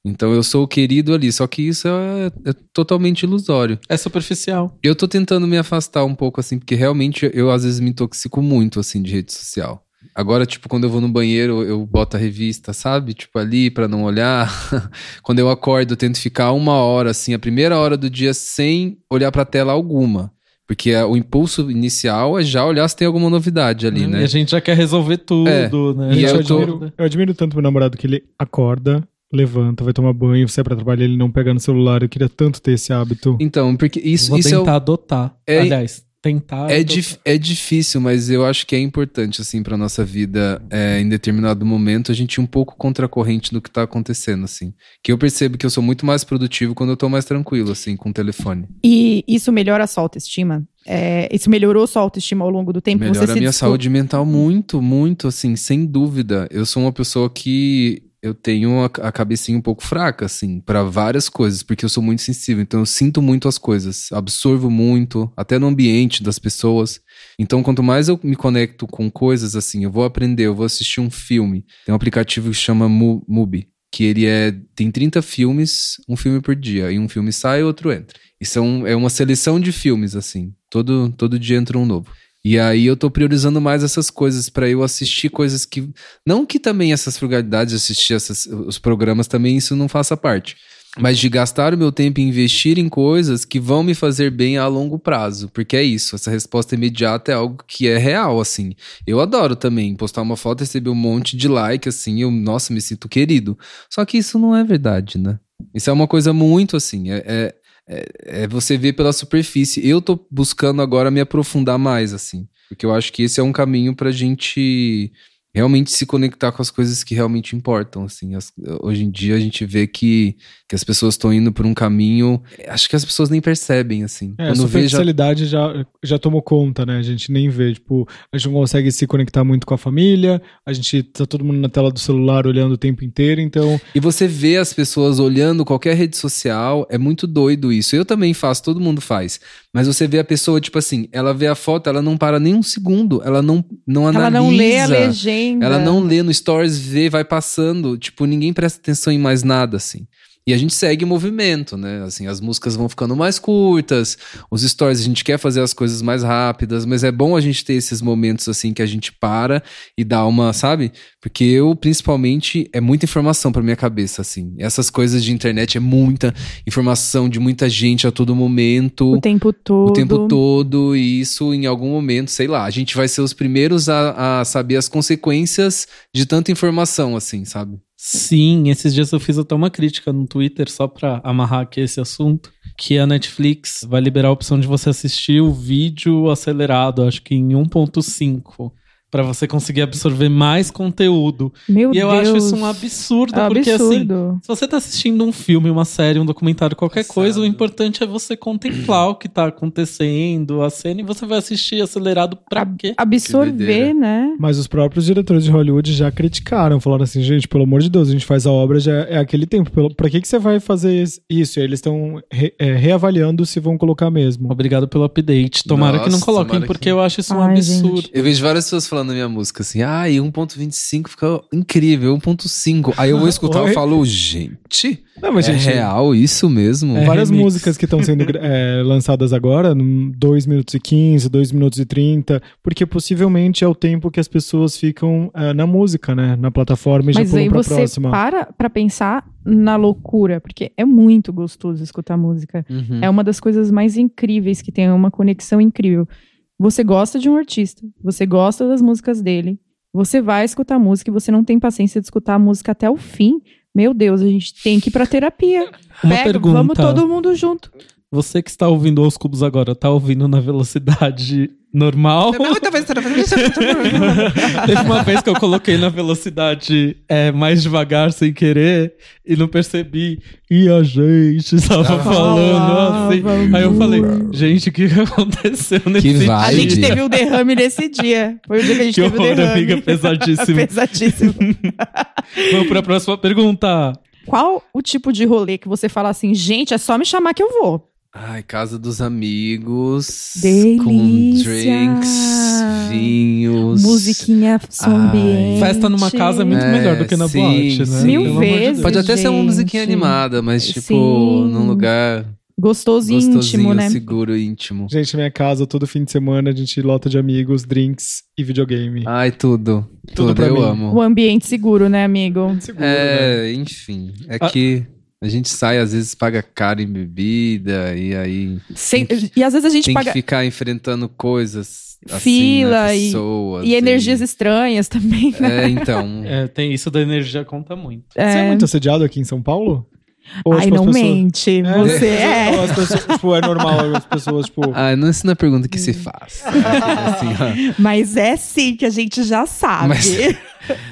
Então eu sou o querido ali, só que isso é, é, totalmente ilusório. É superficial. Eu tô tentando me afastar um pouco, assim, porque realmente eu às vezes me intoxico muito, assim, de rede social. Agora, tipo, quando eu vou no banheiro, eu boto a revista, sabe? Tipo, ali para não olhar. quando eu acordo, eu tento ficar uma hora, assim, a primeira hora do dia sem olhar pra tela alguma. Porque o impulso inicial é já olhar se tem alguma novidade ali, Hum, né? E a gente já quer resolver tudo, É. né? E eu eu, tô- admiro, eu admiro tanto meu namorado que ele acorda, levanta, vai tomar banho, sai pra trabalhar, ele não pega no celular. Eu queria tanto ter esse hábito. Então, porque isso, Vou isso é, o- tentar adotar. é- Aliás, tentar. é, dif- é difícil, mas eu acho que é importante, assim, pra nossa vida, é, em determinado momento, a gente ir um pouco contra a corrente do que tá acontecendo, assim. Que eu percebo que eu sou muito mais produtivo quando eu tô mais tranquilo, assim, com o telefone. E isso melhora a sua autoestima? É, isso melhorou sua autoestima ao longo do tempo? Melhora Você a minha desco- saúde mental muito, muito, assim, sem dúvida. Eu sou uma pessoa que eu tenho a, a cabecinha um pouco fraca, assim, pra várias coisas, porque eu sou muito sensível. Então eu sinto muito as coisas, absorvo muito, até no ambiente das pessoas. Então quanto mais eu me conecto com coisas, assim, eu vou aprender, eu vou assistir um filme. Tem um aplicativo que chama Mu- Mubi. Que ele é. Tem 30 filmes, um filme por dia. E um filme sai, outro entra. E é uma seleção de filmes, assim. Todo, todo dia entra um novo. E aí eu tô priorizando mais essas coisas pra eu assistir coisas que. Não que também essas frugalidades, assistir essas, os programas também isso não faça parte. Mas de gastar o meu tempo e investir em coisas que vão me fazer bem a longo prazo. Porque é isso, essa resposta imediata é algo que é real, assim. Eu adoro também postar uma foto e receber um monte de like, assim, eu, nossa, me sinto querido. Só que isso não é verdade, né? Isso é uma coisa muito assim, é, é, é, é você ver pela superfície. Eu tô buscando agora me aprofundar mais, assim. Porque eu acho que esse é um caminho pra gente realmente se conectar com as coisas que realmente importam, assim. As- hoje em dia a gente vê que, que as pessoas estão indo por um caminho... Acho que as pessoas nem percebem, assim. É, a Quando vê, já... superficialidade já, já tomou conta, né? A gente nem vê, tipo, a gente não consegue se conectar muito com a família, a gente tá todo mundo na tela do celular olhando o tempo inteiro, então E você vê as pessoas olhando qualquer rede social, é muito doido isso. Eu também faço, todo mundo faz. Mas você vê a pessoa, tipo assim, ela vê a foto, ela não para nem um segundo, ela não, não analisa. Ela não lê a legenda. Ela não lê no stories, vê, vai passando. Tipo, ninguém presta atenção em mais nada, assim. E a gente segue o movimento, né? Assim, as músicas vão ficando mais curtas, os stories a gente quer fazer as coisas mais rápidas, mas é bom a gente ter esses momentos assim que a gente para e dá uma, sabe? Porque eu, principalmente, é muita informação pra minha cabeça, assim. Essas coisas de internet é muita informação de muita gente a todo momento. O tempo todo. O tempo todo, e isso em algum momento, sei lá, a gente vai ser os primeiros a, a saber as consequências de tanta informação, assim, sabe? Sim, esses dias eu fiz até uma crítica no Twitter só pra amarrar aqui esse assunto, que a Netflix vai liberar a opção de você assistir o vídeo acelerado, acho que em 1.5, pra você conseguir absorver mais conteúdo. Meu e eu Deus. acho isso um absurdo, É porque assim, absurdo. se você tá assistindo um filme, uma série, um documentário, qualquer Passado. coisa, o importante é você contemplar o que tá acontecendo, a cena, e você vai assistir acelerado pra quê? Que Absorver, né? Mas os próprios diretores de Hollywood já criticaram, falaram assim, gente, pelo amor de Deus, a gente faz a obra já é aquele tempo. Pelo, pra que, que você vai fazer is- isso? E aí eles estão re- é, reavaliando se vão colocar mesmo. Obrigado pelo update. Tomara que não Nossa, coloquem, porque que- eu acho isso um Ai, absurdo. gente. Eu vejo várias pessoas falando, falando na minha música assim, ah, e 1.25 fica incrível, 1.5. Aí eu vou escutar e falo, gente, Não, mas, é gente, real isso mesmo? É. várias remix. músicas que estão sendo é, lançadas agora, 2 minutos e 15, 2 minutos e 30, porque possivelmente é o tempo que as pessoas ficam é, na música, né? Na plataforma e já Mas pulam aí pra você próxima. para pra pensar na loucura, porque é muito gostoso escutar música. Uhum. É uma das coisas mais incríveis que tem, é uma conexão incrível. Você gosta de um artista, você gosta das músicas dele, você vai escutar música e você não tem paciência de escutar a música até o fim. Meu Deus, a gente tem que ir pra terapia. Uma Pega, pergunta. vamos todo mundo junto. Você que está ouvindo aos cubos agora, tá ouvindo na velocidade normal? Teve uma vez que eu coloquei na velocidade é, mais devagar, sem querer, e não percebi. E a gente estava Tava falando assim. Aí eu falei, gente, o que aconteceu nesse Que dia? A gente teve o derrame nesse dia. Foi o dia que a gente Que teve o horror, derrame. amiga, pesadíssimo. Pesadíssimo. Vamos para a próxima pergunta. Qual o tipo de rolê que você fala assim, gente, é só me chamar que eu vou? Ai, casa dos amigos. Delícia. Com drinks, vinhos. Musiquinha, ambiente. Festa numa casa é muito É, melhor do que na sim, boate, né? sim. Mil Pelo de vezes. Deus. Pode até ser uma musiquinha animada, mas tipo, Sim. num lugar Gostoso e gostosinho, íntimo, né? seguro e íntimo. Gente, minha casa, todo fim de semana, a gente lota de amigos, drinks e videogame. Ai, tudo. Tudo Tudo, pra eu mim. amo. O ambiente seguro, né, amigo? Seguro, né? É, enfim. É Ah. que a gente sai, às vezes paga caro em bebida, e aí Sem- e às vezes a gente tem paga que ficar enfrentando coisas assim, Fila né, e- pessoas. e energias estranhas também, né? É, então. É, tem isso da energia conta muito. Você é muito assediado aqui em São Paulo? Ou, Ai, tipo, não pessoas- mente. Você é. As pessoas, tipo, é normal as pessoas, tipo... Ah, não, isso não é pergunta que se faz. Assim, ó. Mas é sim que a gente já sabe. Mas-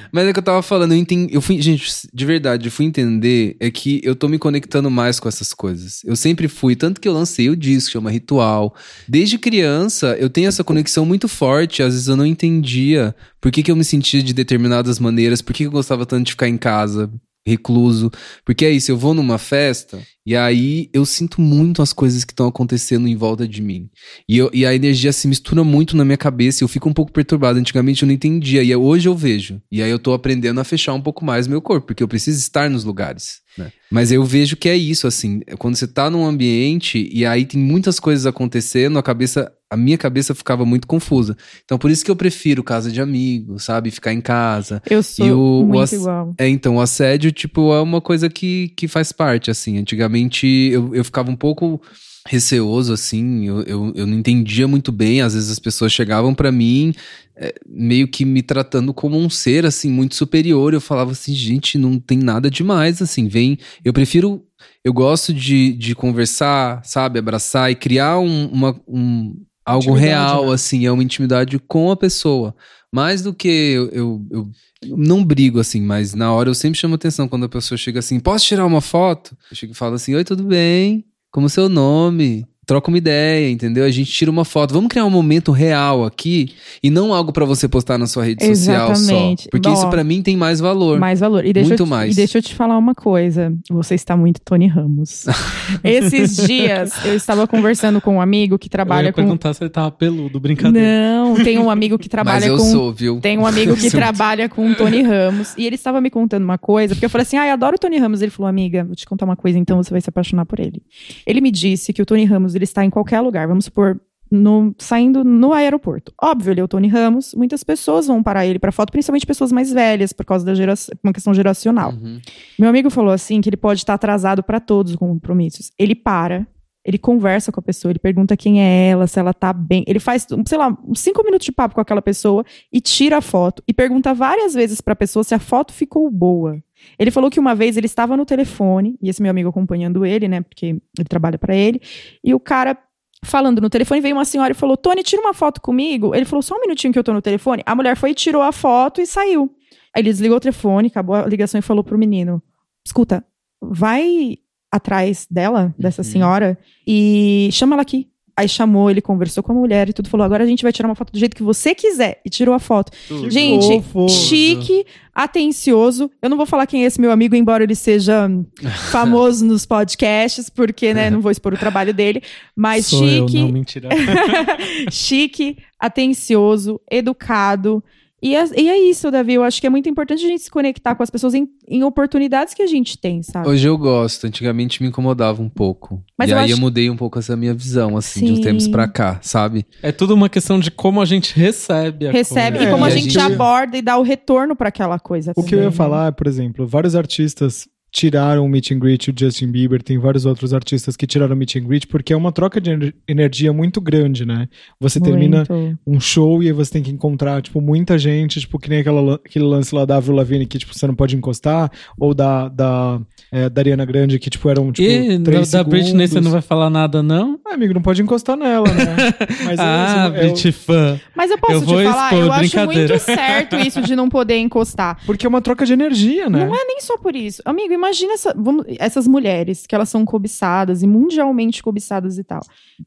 Mas é que eu tava falando, eu entendi. Eu fui, gente, de verdade, eu fui entender é que eu tô me conectando mais com essas coisas. Eu sempre fui, tanto que eu lancei o disco, chama Ritual. Desde criança, eu tenho essa conexão muito forte. Às vezes eu não entendia por que, que eu me sentia de determinadas maneiras, por que, que eu gostava tanto de ficar em casa, recluso. Porque é isso, eu vou numa festa e aí eu sinto muito as coisas que estão acontecendo em volta de mim. E, eu- e a energia se mistura muito na minha cabeça e eu fico um pouco perturbado. Antigamente eu não entendia, e hoje eu vejo. E aí eu tô aprendendo a fechar um pouco mais meu corpo, porque eu preciso estar nos lugares. Né? Mas eu vejo que é isso, assim, é quando você tá num ambiente e aí tem muitas coisas acontecendo, a cabeça, a minha cabeça ficava muito confusa. Então por isso que eu prefiro casa de amigos, sabe? Ficar em casa. Eu sou E o- o muito ass- igual. É, então, o assédio, tipo, é uma coisa que, que faz parte, assim. Antigamente eu, eu ficava um pouco receoso, assim, eu, eu, eu não entendia muito bem. Às vezes as pessoas chegavam pra mim, é, meio que me tratando como um ser, assim, muito superior. Eu falava assim, gente, não tem nada demais, assim, vem. Eu prefiro. Eu gosto de, de conversar, sabe, abraçar e criar um, uma, um, algo Intimidade, real, né? assim, é uma intimidade com a pessoa. Mais do que eu, eu, eu não brigo, assim, mas na hora eu sempre chamo atenção quando a pessoa chega assim, posso tirar uma foto? Eu chego e falo assim, oi, tudo bem? Como seu nome? Troca uma ideia, entendeu? A gente tira uma foto. Vamos criar um momento real aqui e não algo pra você postar na sua rede social Exatamente. só. Porque Ó, isso pra mim tem mais valor. Mais valor. E deixa Muito eu te, mais. E deixa eu te falar uma coisa. Você está muito Tony Ramos. Esses dias eu estava conversando com um amigo que eu trabalha ia com. perguntar se ele tava peludo, brincadeira. Não, tem um amigo que Mas trabalha eu com. sou, viu? Tem um amigo que trabalha com o Tony Ramos. E ele estava me contando uma coisa, porque eu falei assim: ah, eu adoro o Tony Ramos. Ele falou, amiga, vou te contar uma coisa, então você vai se apaixonar por ele. Ele me disse que o Tony Ramos ele está em qualquer lugar. Vamos supor. No, saindo no aeroporto. Óbvio, ele é o Tony Ramos. Muitas pessoas vão parar ele para foto, principalmente pessoas mais velhas, por causa da geração, uma questão geracional. Uhum. Meu amigo falou assim que ele pode estar atrasado para todos os compromissos. Ele para, ele conversa com a pessoa, ele pergunta quem é ela, se ela tá bem. Ele faz, sei lá, cinco minutos de papo com aquela pessoa e tira a foto e pergunta várias vezes para a pessoa se a foto ficou boa. Ele falou que uma vez ele estava no telefone, e esse meu amigo acompanhando ele, né, porque ele trabalha para ele, e o cara falando no telefone, veio uma senhora e falou: Tony, tira uma foto comigo. Ele falou: só um minutinho que eu tô no telefone. A mulher foi e tirou a foto e saiu. Aí ele desligou o telefone, acabou a ligação e falou pro menino: escuta, vai atrás dela, dessa Uhum. senhora, e chama ela aqui. Aí chamou, ele conversou com a mulher e tudo, falou: agora a gente vai tirar uma foto do jeito que você quiser. E tirou a foto. Tudo. Gente, fofo. chique, atencioso. Eu não vou falar quem é esse meu amigo, embora ele seja famoso nos podcasts, porque, né, não vou expor o trabalho dele. Mas Sou eu, chique, não, mentira. chique, atencioso, educado. E é, e é isso, Davi. Eu acho que é muito importante a gente se conectar com as pessoas em, em oportunidades que a gente tem, sabe? Hoje eu gosto, antigamente me incomodava um pouco. Mas e eu aí acho- eu mudei um pouco essa minha visão, assim, de uns Sim. tempos pra cá, sabe? É tudo uma questão de como a gente recebe a Recebe coisa. e como É, a e a gente, gente- aborda e dá o retorno pra aquela coisa. O que eu ia também, né? falar é, por exemplo, vários artistas tiraram o meet and greet, o Justin Bieber, tem vários outros artistas que tiraram o meet and greet, porque é uma troca de ener- energia muito grande, né? Você termina Muito. um show e aí você tem que encontrar, tipo, muita gente, tipo, que nem aquela, aquele lance lá da Avril Lavigne que, tipo, você não pode encostar, ou da, da, é, da Ariana Grande que, tipo, eram, tipo, E da, três da Britney você não vai falar nada, não? Ah, amigo, não pode encostar nela, né? Mas ah, é, é, Brit fã. Mas eu posso Eu te vou falar, expor, eu acho muito certo isso de não poder encostar. porque é uma troca de energia, né? Não é nem só por isso. Amigo, imagina essa- vamos- essas mulheres que elas são cobiçadas e mundialmente cobiçadas e tal.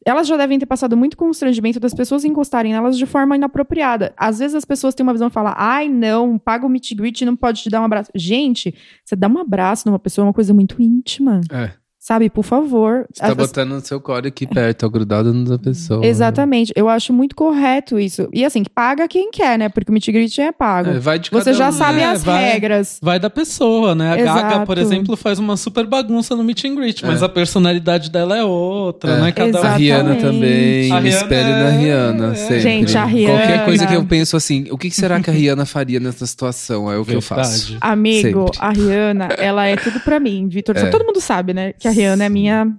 Elas já devem ter passado muito constrangimento das pessoas encostarem nelas de forma inapropriada. Às vezes as pessoas têm uma visão e falam, ai não, paga o meet greet não pode te dar um abraço. Gente, você dá um abraço numa pessoa é uma coisa muito íntima. É. Sabe, por favor. Você tá As- botando o seu core aqui perto, tá grudado no da pessoa. Exatamente. Eu acho muito correto isso. E assim, que paga quem quer, né? Porque o meet and greet é pago. É, vai de Você cada já um, sabe né? as Vai- regras. Vai da pessoa, né? A Gaga, por Exato. exemplo, faz uma super bagunça no meet and greet, mas É. a personalidade dela é outra, É. né? Cada um- A Rihanna Exatamente. também, A me Rihanna espelho na é- Rihanna, é. sempre. Gente, a Rihanna- Qualquer coisa que eu penso assim, o que será que a Rihanna faria nessa situação? É o que eu faço. Verdade. Amigo, Sempre. a Rihanna, ela é tudo pra mim, Vitor. É. Todo mundo sabe, né? Que a Rihanna é minha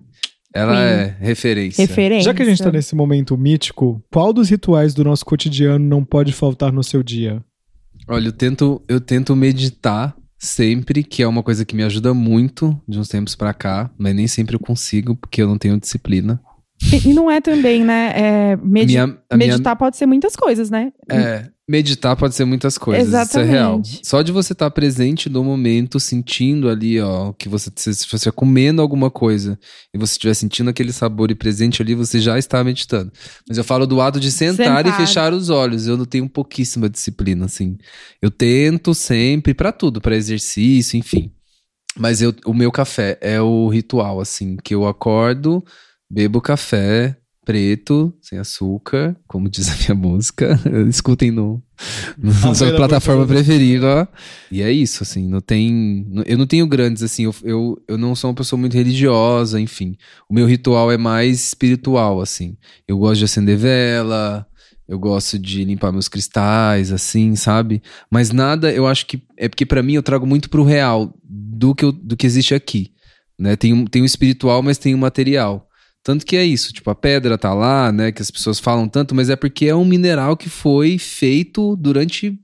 Ela Queen. é referência. referência. Já que a gente tá nesse momento mítico, qual dos rituais do nosso cotidiano não pode faltar no seu dia? Olha, eu tento, eu tento meditar sempre, que é uma coisa que me ajuda muito de uns tempos pra cá, mas nem sempre eu consigo, porque eu não tenho disciplina. E não é também, né? é, medi- Minha- a minha- meditar pode ser muitas coisas, né? É, meditar pode ser muitas coisas, isso é real. Exatamente. Só de você estar presente no momento, sentindo ali, ó, que você se você comendo alguma coisa e você estiver sentindo aquele sabor e presente ali, você já está meditando. Mas eu falo do ato de sentar e Sentar. fechar os olhos. Eu não tenho pouquíssima disciplina, assim. Eu tento sempre pra tudo, pra exercício, enfim. Mas eu, o meu café é o ritual, assim, que eu acordo, bebo café preto, sem açúcar, como diz a minha música. Escutem no, no Ah, na sua pelo plataforma preferida. E é isso, assim, não tem. Eu não tenho grandes, assim, eu, eu, eu não sou uma pessoa muito religiosa, enfim. O meu ritual é mais espiritual, assim. Eu gosto de acender vela. Eu gosto de limpar meus cristais, assim, sabe? Mas nada, eu acho que é porque pra mim eu trago muito pro real do que, eu- do que existe aqui, né? Tem, tem o espiritual, mas tem o material. Tanto que é isso, tipo, a pedra tá lá, né, que as pessoas falam tanto, mas é porque é um mineral que foi feito durante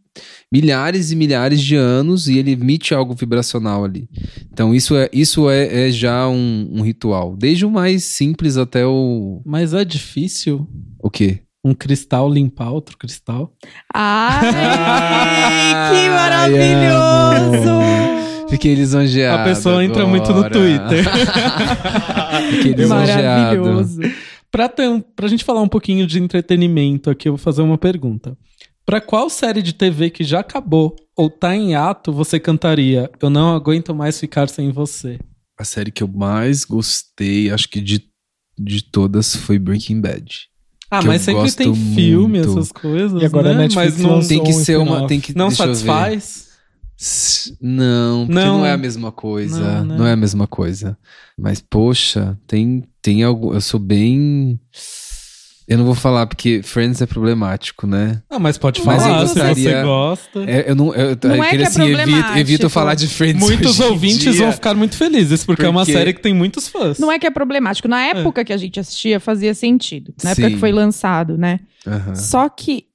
milhares e milhares de anos e ele emite algo vibracional ali. Então isso é, isso é, é já um, um ritual. Desde o mais simples até o... Mas é difícil O quê? um cristal limpar outro cristal. Ai, que Ai, maravilhoso! Fiquei lisonjeado a pessoa entra muito no agora. Twitter. Lisonjeado. Maravilhoso. pra, ter um, pra gente falar um pouquinho de entretenimento aqui, eu vou fazer uma pergunta. Pra qual série de TV que já acabou ou tá em ato você cantaria Eu não aguento mais ficar sem você? A série que eu mais gostei, acho que de, de todas, foi Breaking Bad. Ah, Que mas sempre tem filme, muito. essas coisas. E agora né? a Netflix mas não, Tem que ser uma. Tem que, não satisfaz. S- Não, porque Não. não. é a mesma coisa. Não, Não, né? é a mesma coisa. Mas, poxa, tem, tem algo. Eu sou bem. Eu não vou falar porque Friends é problemático, né? Ah, mas pode Mas falar eu se você gostaria- gosta. É, eu não. Eu, Não é aquele que é assim, evito, evito falar de Friends. Muitos hoje em ouvintes dia. vão ficar muito felizes, porque, é uma Porque- série que tem muitos fãs. Não é que é problemático. Na época que a gente assistia, fazia sentido. Na época Sim. que foi lançado, né? Só que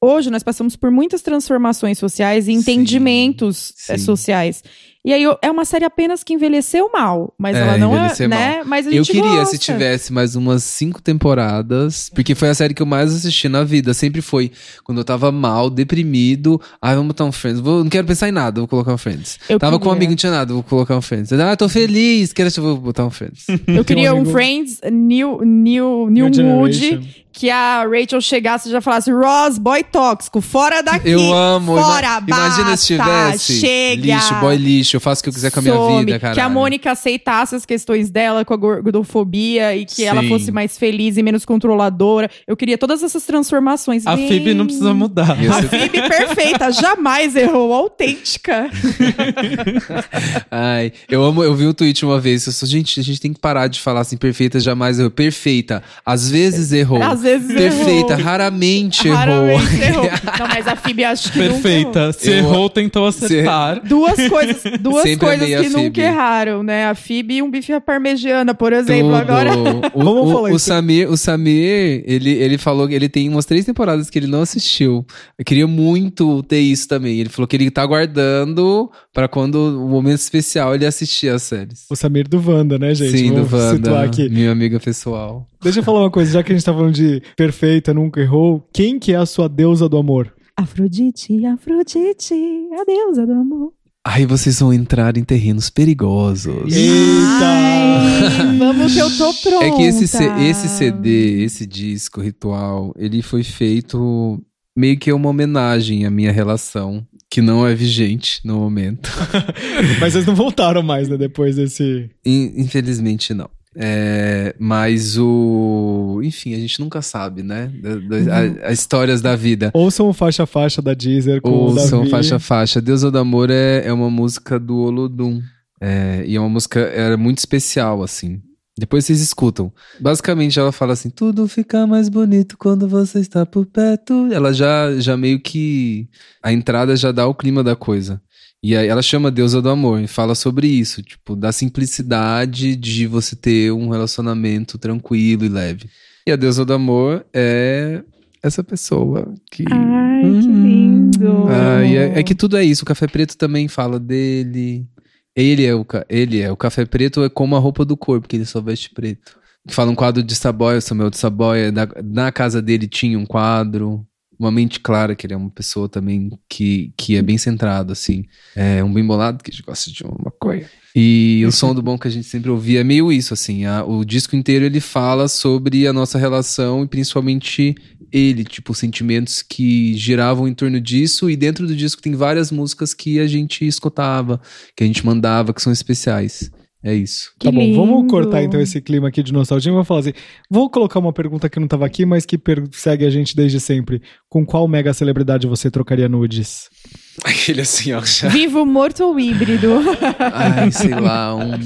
hoje nós passamos por muitas transformações sociais e Sim, entendimentos eh, sim. sociais. E aí eu- é uma série apenas que envelheceu mal, mas É, ela não é, né? Mas a Eu gente queria gosta. se tivesse mais umas cinco temporadas, porque foi a série que eu mais assisti na vida. Sempre foi quando eu tava mal, deprimido. Ah, vamos botar um Friends. Vou, não quero pensar em nada, vou colocar um Friends. Eu tava com um queria. amigo, não tinha nada, vou colocar um Friends. Ah, tô feliz, quero vou botar um Friends. Eu queria um um Friends New, new, new, New Mood Generation. que a Rachel chegasse e já falasse Ross, boy tóxico, fora daqui. Eu amo. Fora, ima- Imagina basta, se tivesse chega. lixo, boy lixo, eu faço o que eu quiser com a minha some, vida, cara. Que a Mônica aceitasse as questões dela com a gordofobia e que ela Sim. fosse mais feliz e menos controladora. Eu queria todas essas transformações. A Vem. Phoebe não precisa mudar. A Phoebe perfeita, jamais errou, autêntica. Ai, eu amo, eu vi um tweet uma vez, eu sou, gente, a gente tem que parar de falar assim, perfeita jamais errou. Perfeita, às vezes errou. Às vezes perfeita, errou. raramente, Raramente errou. errou. Não, mas a Phoebe acho que nunca errou. Perfeita. Se Eu- errou, tentou acertar. Duas coisas, duas Sempre coisas amei a que nunca Phoebe. erraram, né? A Phoebe e um bife à parmegiana, por exemplo. Tudo. Agora, O, Vamos o- falar o isso. Samir, o Samir, ele, ele falou que ele tem umas três temporadas que ele não assistiu. Eu queria muito ter isso também. Ele falou que ele tá aguardando pra quando o momento especial ele assistir as séries. O Samir do Wanda, né, gente? Sim, do Vamos Wanda, minha amiga pessoal. Deixa eu falar uma coisa, já que a gente tá falando de perfeita, nunca errou, quem que é a sua deusa do amor? Afrodite, Afrodite, a deusa do amor. Aí vocês vão entrar em terrenos perigosos. Eita! Ai, vamos que eu tô pronta. É que esse, esse CD, esse disco ritual, ele foi feito meio que uma homenagem à minha relação, que não é vigente no momento. Mas eles não voltaram mais, né, depois desse... In- Infelizmente não. É, mas o. Enfim, a gente nunca sabe, né? A- as histórias da vida. Ouçam o Faixa Faixa da Deezer com o Ouçam Davi. faixa faixa. Deus do Amor é, é uma música do Olodum. É, e é uma música era muito especial, assim. Depois vocês escutam. Basicamente, ela fala assim: tudo fica mais bonito quando você está por perto. Ela já, já meio que. A entrada já dá o clima da coisa. E aí ela chama Deusa do Amor e fala sobre isso, tipo, da simplicidade de você ter um relacionamento tranquilo e leve. E a Deusa do Amor é essa pessoa que. Ai, que Hum. lindo. Ah, é, é que tudo é isso. O Café Preto também fala dele. Ele é o, ele é. O Café Preto é como a roupa do corpo, que ele só veste preto. Fala um quadro de Saboia, Samuel de Saboia. Na, na casa dele tinha um quadro. Uma mente clara, que ele é uma pessoa também que, que é bem centrado, assim. É um bem bolado, que gosta de uma maconha. E o som do bom que a gente sempre ouvia é meio isso, assim. a- o disco inteiro ele fala sobre a nossa relação e principalmente ele, tipo, sentimentos que giravam em torno disso. E dentro do disco tem várias músicas que a gente escutava, que a gente mandava, que são especiais. É isso. Que Tá bom, vamos lindo. cortar então esse clima aqui de nostalgia. Eu Vou falar assim, vou colocar uma pergunta que não tava aqui, mas que persegue a gente desde sempre. Com qual mega celebridade você trocaria nudes? Aquele assim, ó. já- Vivo, morto ou híbrido? Ai, sei lá, um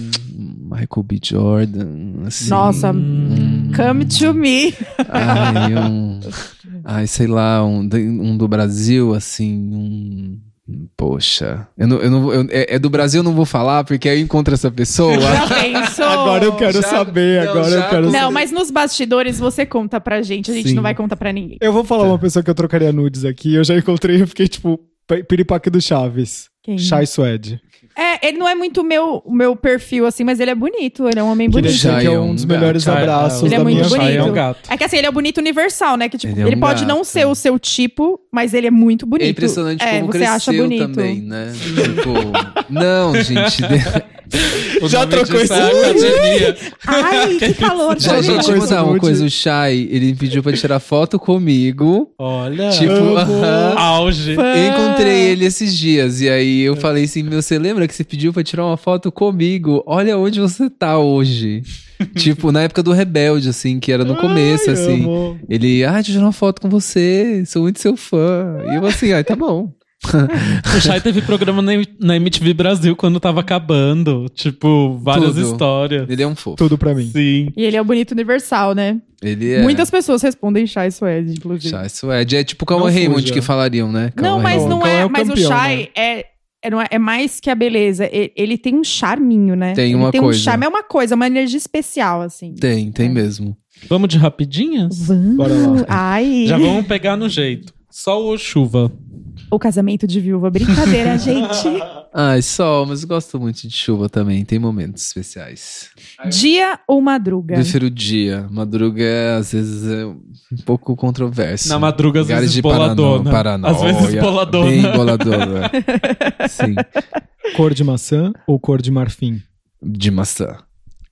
Michael B. Jordan, assim. Nossa, um- come to me. Ai, um. Ai, sei lá, um, um do Brasil, assim, um. Poxa, eu não, eu não, eu- é, é do Brasil, eu não vou falar, porque aí eu encontro essa pessoa. Agora eu quero já- saber, não, agora já eu quero Não, saber. mas nos bastidores você conta pra gente, a gente Sim. não vai contar pra ninguém. Eu vou falar uma pessoa que eu trocaria nudes aqui. Eu já encontrei, eu fiquei tipo, piripaque do Chaves. Quem? Chai Suede. É, ele não é muito o meu, meu perfil, assim, mas ele é bonito, ele é um homem bonito. Chai que é é um dos gato. melhores Chai- abraços Ele é da muito minha bonito. É um gato. É que assim, ele é bonito universal, né? Que tipo, Ele ele, é um pode não gato. ser o seu tipo, mas ele é muito bonito. É impressionante é, como você cresceu acha bonito. também, né? Tipo, não, gente. O Já trocou é academia. Ai, que calor. Já, tá gente, trocou vou esse dar uma coisa. O Shai, ele pediu pra tirar foto comigo. Olha. Tipo, Amo. aham. Auge. Encontrei ele esses dias e aí eu falei assim: Meu, você lembra que você pediu pra tirar uma foto comigo? Olha onde você tá hoje. tipo, na época do Rebelde, assim, que era no começo, Ai, assim. amo. Ele, ah, deixa eu tirar uma foto com você, sou muito seu fã. E eu assim, ai, tá bom. O Shai teve programa na, MTV Brasil quando tava acabando. Tipo, várias Tudo. histórias. Ele é um fofo. Tudo pra mim. Sim. E ele é o bonito universal, né? Ele é. Muitas pessoas respondem Chai Suede, inclusive. Chai Suede. É tipo Calma Não Raymond fuja. que falariam, né? Não, Calma mas Raymond. não é. é o mas o Chai né? é, é, não é, é mais que a beleza. Ele, ele tem um charminho, né? Tem ele uma tem coisa. um charme, é uma coisa, uma energia especial, assim. Tem, tem mesmo. Vamos de rapidinhas? Vamos. Bora lá. Ai. Já vamos pegar no jeito. Sol ou chuva? O casamento de viúva. Brincadeira, gente. Ai, sol, mas gosto muito de chuva também. Tem momentos especiais. Dia ou madruga? Prefiro dia. Madruga, é, às vezes, é um pouco controverso. Na madruga, às Lugares vezes de boladona. parano- Às vezes paranoia, boladona. Bem boladona. Sim. Cor de maçã ou cor de marfim? De maçã.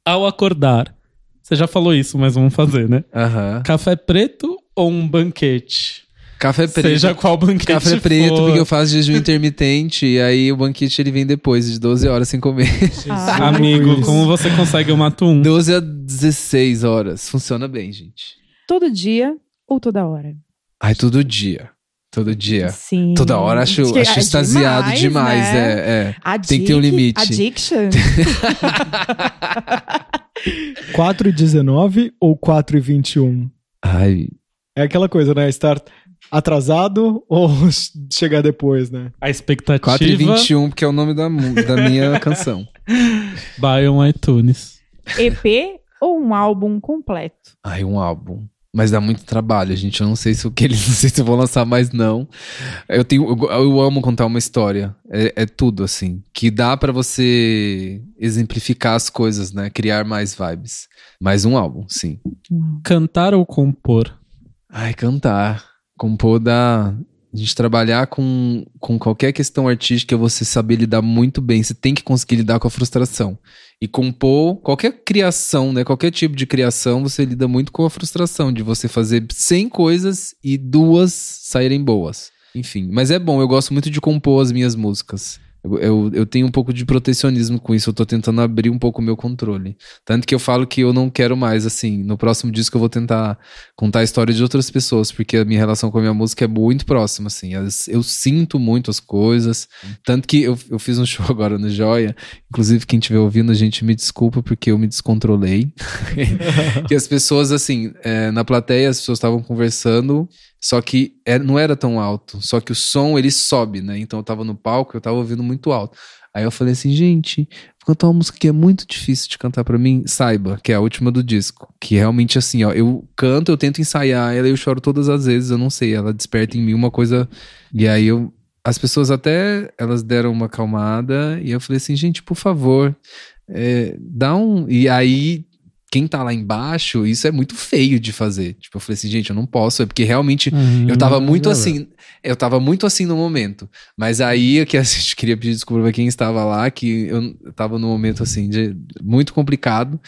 Ao acordar. Você já falou isso, mas vamos fazer, né? Aham. Café preto ou um banquete? Café preto. Seja qual banquete Café preto, for. porque eu faço jejum intermitente e aí o banquete ele vem depois de 12 horas sem comer. Ah, Amigo, como você consegue uma atum? 12 a 16 horas. Funciona bem, gente. Todo dia ou toda hora? Ai, todo dia. Todo dia. Sim. Toda hora acho, acho é extasiado demais. né? É, é. Addic- Tem que ter um limite. Addiction. 4 e 19 ou 4 e 21? Ai, É aquela coisa, né? Estar atrasado ou chegar depois, né? A expectativa 4 e 21, porque é o nome da, da minha canção. by on iTunes. EP ou um álbum completo? Ai, um álbum. Mas dá muito trabalho, gente. Eu não sei se o que eles não sei se eu vou lançar mais, não. Eu tenho. Eu, eu amo contar uma história. É, é tudo, assim. Que dá pra você exemplificar as coisas, né? Criar mais vibes. Mais um álbum, sim. Cantar ou compor? Ai, cantar. Compor dá. A gente trabalhar com, com qualquer questão artística é você saber lidar muito bem. Você tem que conseguir lidar com a frustração. E compor, qualquer criação, né? Qualquer tipo de criação, você lida muito com a frustração de você fazer 100 coisas e duas saírem boas. Enfim, mas é bom, eu gosto muito de compor as minhas músicas. Eu, eu, eu tenho um pouco de protecionismo com isso, eu tô tentando abrir um pouco o meu controle. Tanto que eu falo que eu não quero mais, assim, no próximo disco eu vou tentar contar a história de outras pessoas, porque a minha relação com a minha música é muito próxima, assim. As- Eu sinto muito as coisas. Tanto que eu, eu fiz um show agora no Joia. Inclusive, quem estiver ouvindo, a gente me desculpa porque eu me descontrolei. que as pessoas, assim, é, na plateia, as pessoas estavam conversando, só que é- não era tão alto. Só que o som, ele sobe, né? Então eu tava no palco, eu tava ouvindo muito alto. Aí eu falei assim, gente, vou cantar uma música que é muito difícil de cantar pra mim. Saiba, que é a última do disco. Que realmente, assim, ó, eu canto, eu tento ensaiar ela, eu choro todas as vezes, eu não sei, ela desperta em mim uma coisa. E aí eu. As pessoas até elas deram uma acalmada e eu falei assim, gente, por favor, é, dá um. E aí, quem tá lá embaixo, isso é muito feio de fazer. Tipo, eu falei assim, gente, eu não posso, é porque realmente eu tava muito assim, eu tava muito assim no momento. Mas aí é que a gente queria pedir desculpa pra quem estava lá, que eu tava num momento assim, de, muito complicado.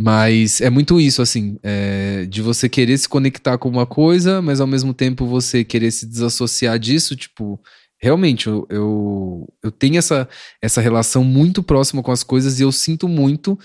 Mas é muito isso, assim, é, de você querer se conectar com uma coisa, mas ao mesmo tempo você querer se desassociar disso, tipo, realmente, eu, eu, eu tenho essa, essa relação muito próxima com as coisas e eu sinto muito,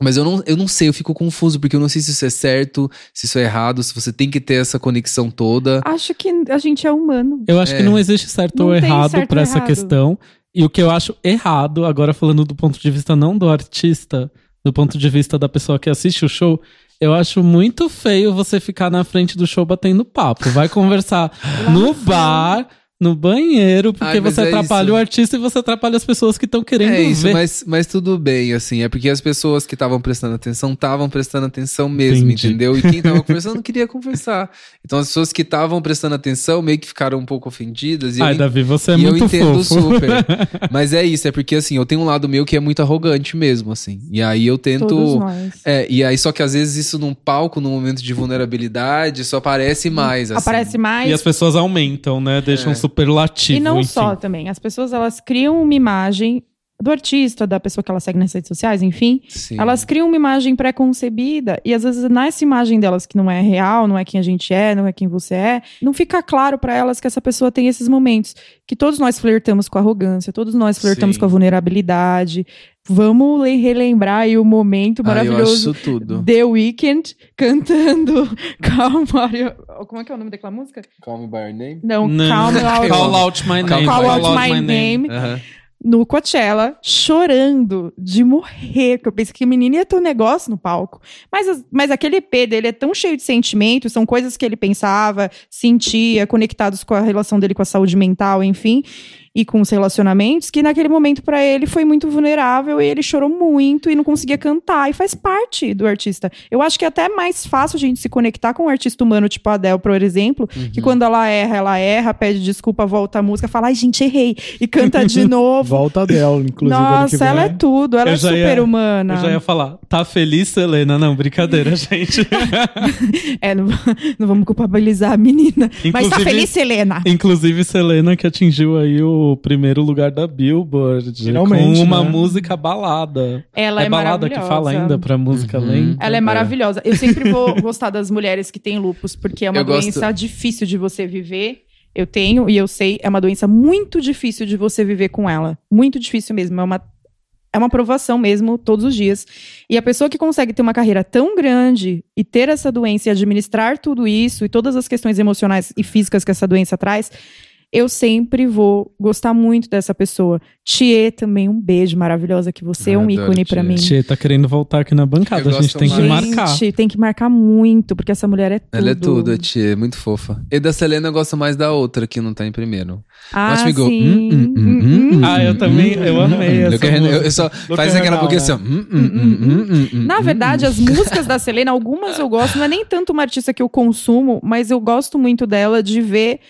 mas eu não, eu não sei, eu fico confuso, porque eu não sei se isso é certo, se isso é errado, se você tem que ter essa conexão toda. Acho que a gente é humano. Eu acho É. que não existe certo Não ou errado ou essa questão. E o que eu acho errado, agora falando do ponto de vista não do artista, do ponto de vista da pessoa que assiste o show, eu acho muito feio você ficar na frente do show batendo papo. Vai conversar no bar, no banheiro, porque Ai, você é atrapalha isso. o artista e você atrapalha as pessoas que estão querendo É isso, ver. mas, mas tudo bem, assim, é porque as pessoas que estavam prestando atenção estavam prestando atenção mesmo, Entendi. entendeu? E quem tava conversando queria conversar. Então as pessoas que estavam prestando atenção meio que ficaram um pouco ofendidas. E Ai, eu, Davi, você é e eu muito entendo fofo. super. Mas é isso, é porque assim, eu tenho um lado meu que é muito arrogante mesmo, assim. E aí eu tento. Todos nós. É, e aí só que às vezes isso num palco, num momento de vulnerabilidade, só aparece mais, assim. Aparece mais. E as pessoas aumentam, né? Deixam É. superlativo. E não enfim. só também. As pessoas elas criam uma imagem do artista, da pessoa que ela segue nas redes sociais, enfim. Sim. Elas criam uma imagem pré-concebida e às vezes nessa imagem delas que não é real, não é quem a gente é, não é quem você é, não fica claro pra elas que essa pessoa tem esses momentos que todos nós flertamos com a arrogância, todos nós flertamos Sim. com a vulnerabilidade. Vamos le- relembrar aí o momento Ah, maravilhoso acho tudo. The Weeknd cantando Calm Mario. Como é que é o nome daquela música? Call me by your name. Não, Não. Calm Out, Call out my name. Call Out My Name. Aham. No Coachella, chorando de morrer. Que eu pensei que a menina ia ter um negócio no palco. Mas, as- mas aquele EP dele é tão cheio de sentimentos, são coisas que ele pensava, sentia, conectados com a relação dele com a saúde mental, enfim, e com os relacionamentos, que naquele momento pra ele foi muito vulnerável e ele chorou muito e não conseguia cantar. E faz parte do artista. Eu acho que é até mais fácil a gente se conectar com um artista humano, tipo a Adele, por exemplo, que quando ela erra, ela erra, pede desculpa, volta a música, fala, ai, gente, errei, e canta de novo. Volta dela, inclusive. ano que Nossa, ela é tudo, ela Eu é já ia- super humana. Eu já ia falar, tá feliz, Selena? Não, brincadeira, gente. É, não, não vamos culpabilizar a menina. Mas tá Inclusive- feliz, Selena? Inclusive, Selena que atingiu aí o o primeiro lugar da Billboard. Finalmente, Com uma né? música balada. Ela é, é balada que maravilhosa. fala ainda pra música Uhum. lenta. Ela é maravilhosa. Eu sempre vou gostar das mulheres que têm lupus, porque é uma Eu gosto- doença difícil de você viver. Eu tenho e eu sei, é uma doença muito difícil de você viver com ela. Muito difícil mesmo. É uma, é uma provação mesmo, todos os dias. E a pessoa que consegue ter uma carreira tão grande e ter essa doença e administrar tudo isso e todas as questões emocionais e físicas que essa doença traz, eu sempre vou gostar muito dessa pessoa. Thier também, um beijo maravilhosa, que você é Eu um ícone pra Thier. mim. Tchê, tá querendo voltar aqui na bancada. Eu A gente tem que mais. marcar. Gente, tem que marcar muito, porque essa mulher é tudo. Ela é tudo, a é muito fofa. E da Selena eu gosto mais da outra, que não tá em primeiro. Ah, sim. Hum, hum, hum, hum, hum, Ah, eu também, eu amei Eu, essa eu- eu música. só faz aquela boquinha né? assim, ó. Hum, hum, hum, hum, hum, hum, Na hum, verdade, hum. as músicas da Selena, algumas eu gosto, não é nem tanto uma artista que eu consumo, mas eu gosto muito dela de ver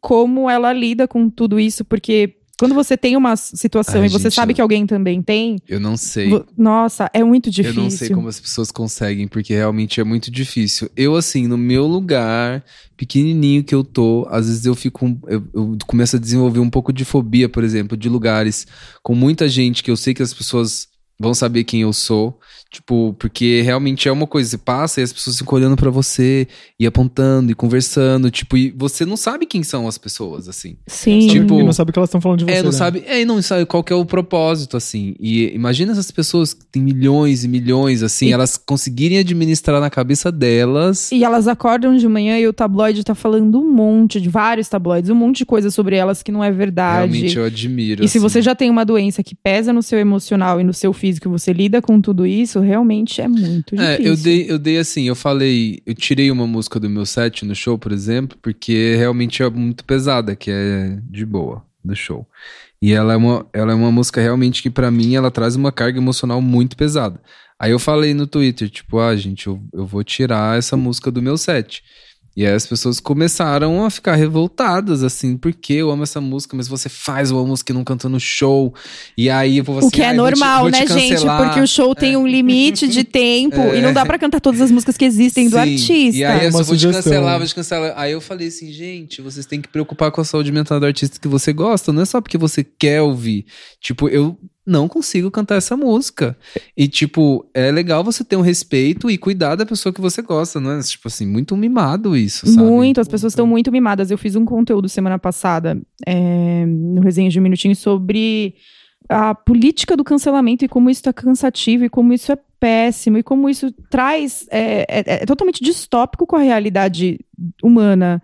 como ela lida com tudo isso, porque quando você tem uma situação Ai, e você gente, sabe que alguém também tem, Eu não sei. nossa, é muito difícil. Eu não sei como as pessoas conseguem, porque realmente é muito difícil. Eu, assim, no meu lugar, pequenininho que eu tô, às vezes eu fico. Eu, eu começo a desenvolver um pouco de fobia, por exemplo, de lugares com muita gente que eu sei que as pessoas vão saber quem eu sou. Tipo, porque realmente é uma coisa, você passa e as pessoas ficam olhando pra você e apontando e conversando, tipo, e você não sabe quem são as pessoas, assim. Sim. Tipo, e não sabe o que elas estão falando de você. É, não né? sabe, é, e não sabe qual que é o propósito, assim. E imagina essas pessoas que têm milhões e milhões, assim, E- elas conseguirem administrar na cabeça delas. E elas acordam de manhã e o tabloide tá falando um monte, de vários tabloides, um monte de coisa sobre elas que não é verdade. Realmente eu admiro. E se assim. você já tem uma doença que pesa no seu emocional e no seu físico, e você lida com tudo isso, realmente é muito É, difícil. eu dei, eu dei assim, eu falei, eu tirei uma música do meu set no show, por exemplo, porque realmente é muito pesada, que é de boa, do show. E ela é uma, ela é uma música realmente que pra mim ela traz uma carga emocional muito pesada. Aí eu falei no Twitter, tipo, ah, gente, eu, eu vou tirar essa música do meu set. E aí as pessoas começaram a ficar revoltadas, assim, porque eu amo essa música, mas você faz uma música e não canta no show. E aí eu vou assim, O que é "Ai, vou te- normal, vou né, gente? cancelar." Porque o show tem um limite de tempo e não dá pra cantar todas as músicas que existem do Sim, artista. E aí eu só vou te cancelar, vou te cancelar. Aí eu falei assim, gente, vocês têm que preocupar com a saúde mental do artista que você gosta, não é só porque você quer ouvir. Tipo, eu não consigo cantar essa música. E, tipo, é legal você ter um respeito e cuidar da pessoa que você gosta, não é? Tipo assim, muito mimado isso, sabe? Muito, as pessoas estão muito mimadas. Eu fiz um conteúdo semana passada é, no Resenha de um Minutinho sobre a política do cancelamento e como isso tá cansativo e como isso é péssimo e como isso traz. É, é- é totalmente distópico com a realidade humana.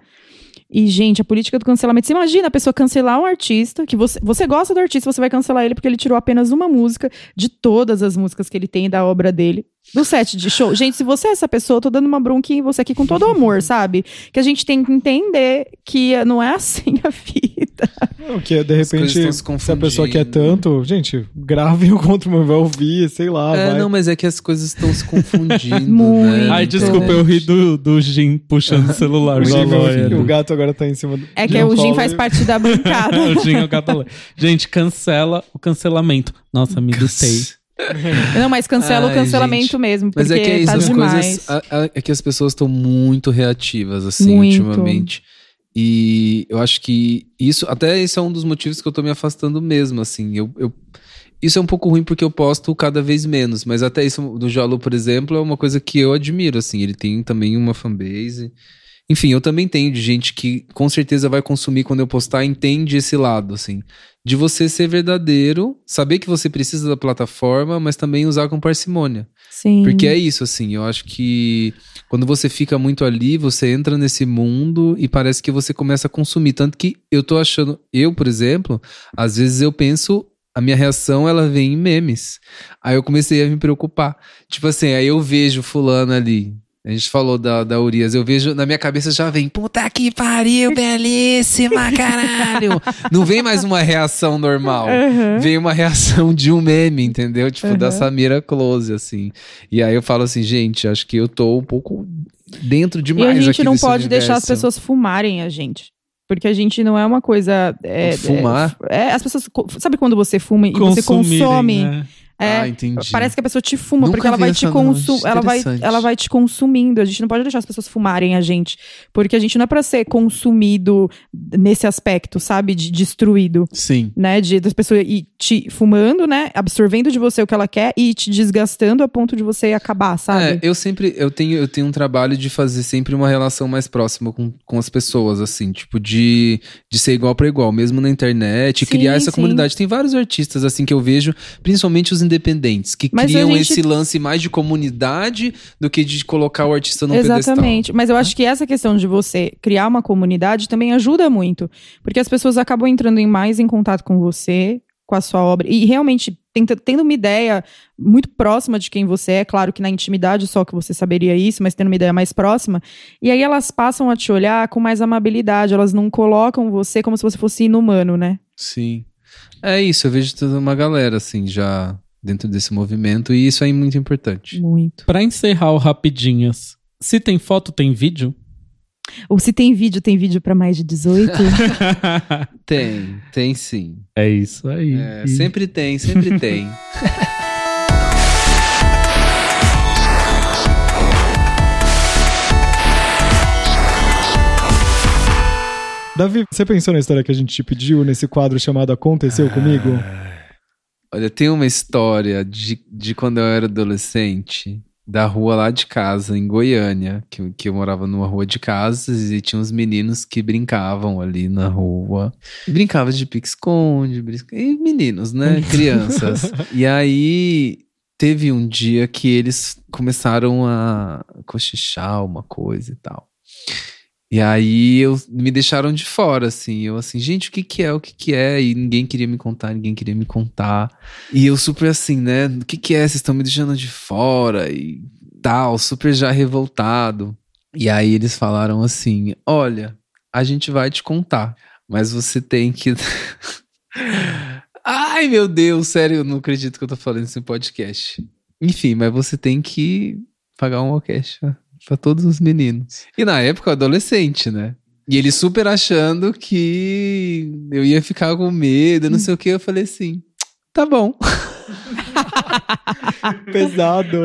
E, gente, a política do cancelamento. Você imagina a pessoa cancelar um artista, que você, você gosta do artista, você vai cancelar ele porque ele tirou apenas uma música de todas as músicas que ele tem da obra dele. Do set de show. Gente, se você é essa pessoa, eu tô dando uma bronquinha em você aqui com todo o amor, sabe? Que a gente tem que entender que não é assim a vida. Não, que de As coisas repente, estão se se a pessoa quer tanto, gente, grave o contra o vai ouvir, sei lá, É, vai. não, mas é que as coisas estão se confundindo, Muito. né? Ai, desculpa, eu ri do, do Jim puxando o celular O, Jim, loira. o gato agora tá em cima do. É de que um o Jim faz parte da bancada. o Jim é o gato. Gente, cancela o cancelamento. Nossa, me ditei. não, mas cancela Ai, o cancelamento gente. mesmo, porque Mas é que é isso, tá as demais. coisas. a- a- é que as pessoas estão muito reativas, assim, Muito. ultimamente. E eu acho que isso, até esse é um dos motivos que eu tô me afastando mesmo, assim. Eu, eu- isso é um pouco ruim porque eu posto cada vez menos, mas até isso do Jalu, por exemplo, é uma coisa que eu admiro, assim. Ele tem também uma fanbase. Enfim, eu também tenho de gente que com certeza vai consumir quando eu postar, entende esse lado, assim. De você ser verdadeiro, saber que você precisa da plataforma, mas também usar com parcimônia. Sim. Porque é isso, assim, eu acho que quando você fica muito ali, você entra nesse mundo e parece que você começa a consumir. Tanto que eu tô achando, eu, por exemplo, às vezes eu penso, a minha reação ela vem em memes. Aí eu comecei a me preocupar. Tipo assim, aí eu vejo fulano ali. A gente falou da, da Urias, eu vejo, na minha cabeça já vem, puta que pariu, belíssima, caralho. Não vem mais uma reação normal Aham. veio uma reação de um meme, entendeu? Tipo, da Uhum. Samira Close, assim. E aí eu falo assim, gente, acho que eu tô um pouco dentro E demais a gente aqui não pode deixar as universo. pessoas fumarem a gente. Porque a gente não é uma coisa. É, Fumar? É, é, as pessoas. Sabe quando você fuma e você consome né? É, ah, entendi. Parece que a pessoa te fuma, Nunca porque ela vai te consumir. Ela vai, ela vai te consumindo. A gente não pode deixar as pessoas fumarem a gente. Porque a gente não é pra ser consumido nesse aspecto, sabe? De destruído. Sim. Né? De das pessoas ir te fumando, né? Absorvendo de você o que ela quer e te desgastando a ponto de você acabar, sabe? É, eu sempre, eu tenho, eu tenho um trabalho de fazer sempre uma relação mais próxima com, com as pessoas, assim, tipo, de, de ser igual pra igual, mesmo na internet, Sim, criar essa sim. comunidade. Tem vários artistas, assim, que eu vejo, principalmente os independentes, que Mas criam gente- esse lance mais de comunidade do que de colocar o artista no pedestal. Exatamente. Mas eu acho que essa questão de você criar uma comunidade também ajuda muito. Porque as pessoas acabam entrando em mais em contato com você, com a sua obra. E realmente tendo uma ideia muito próxima de quem você é. Claro que na intimidade só que você saberia isso, mas tendo uma ideia mais próxima. E aí elas passam a te olhar com mais amabilidade. Elas não colocam você como se você fosse inumano, né? Sim. É isso, eu vejo toda uma galera, assim, já dentro desse movimento, e isso é muito importante. Muito. Pra encerrar o Rapidinhas, se tem foto, tem vídeo? Ou se tem vídeo, tem vídeo pra mais de 18. Tem, tem sim. é isso aí. É, sempre tem, sempre tem. Davi, você pensou na história que a gente te pediu nesse quadro chamado Aconteceu Comigo? Olha, tem uma história de, de quando eu era adolescente, da rua lá de casa, em Goiânia, que, eu- que eu morava numa rua de casas e tinha uns meninos que brincavam ali na rua. E brincavam de pique-esconde, brinca- e meninos, né? Crianças. e aí teve um dia que eles começaram a cochichar uma coisa e tal. E aí eu me deixaram de fora, assim. Eu assim, gente, o que que é? O que que é? E ninguém queria me contar, ninguém queria me contar. E eu super assim, né? O que que é? Vocês estão me deixando de fora e tal, super já revoltado. E aí eles falaram assim: "Olha, a gente vai te contar, mas você tem que Ai, meu Deus, sério, eu não acredito que eu tô falando isso em podcast. Enfim, mas você tem que pagar um orquestra pra todos os meninos. E na época, adolescente, né? E ele super achando que eu ia ficar com medo, não sei o que. Eu falei assim: tá bom. Pesado.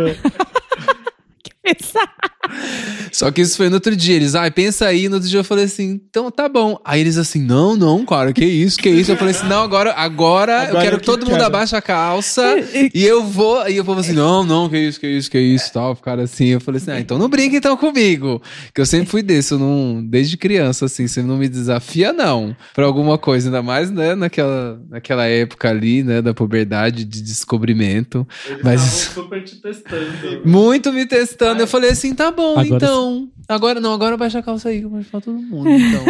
Só que isso foi no outro dia. Eles, ai, pensa aí. No outro dia eu falei assim: então tá bom. Aí eles assim: não, não, cara, que isso, que isso. Eu falei assim: não, agora, agora, eu Agora quero eu que que todo mundo quero. abaixe a calça e eu vou. E eu vou assim: não, não, que isso, que isso, que isso, tal. Ficaram assim. Eu falei assim: ah, então não brinca então comigo. Que eu sempre fui desse, eu não, desde criança, assim, você não me desafia, não, pra alguma coisa, ainda mais, né, naquela, naquela época ali, né, da puberdade, de descobrimento. Mas. super te testando. Muito me testando. Eu falei assim, tá bom, Agora então. Agora não, agora baixa a calça aí, que eu vou falar todo mundo, então.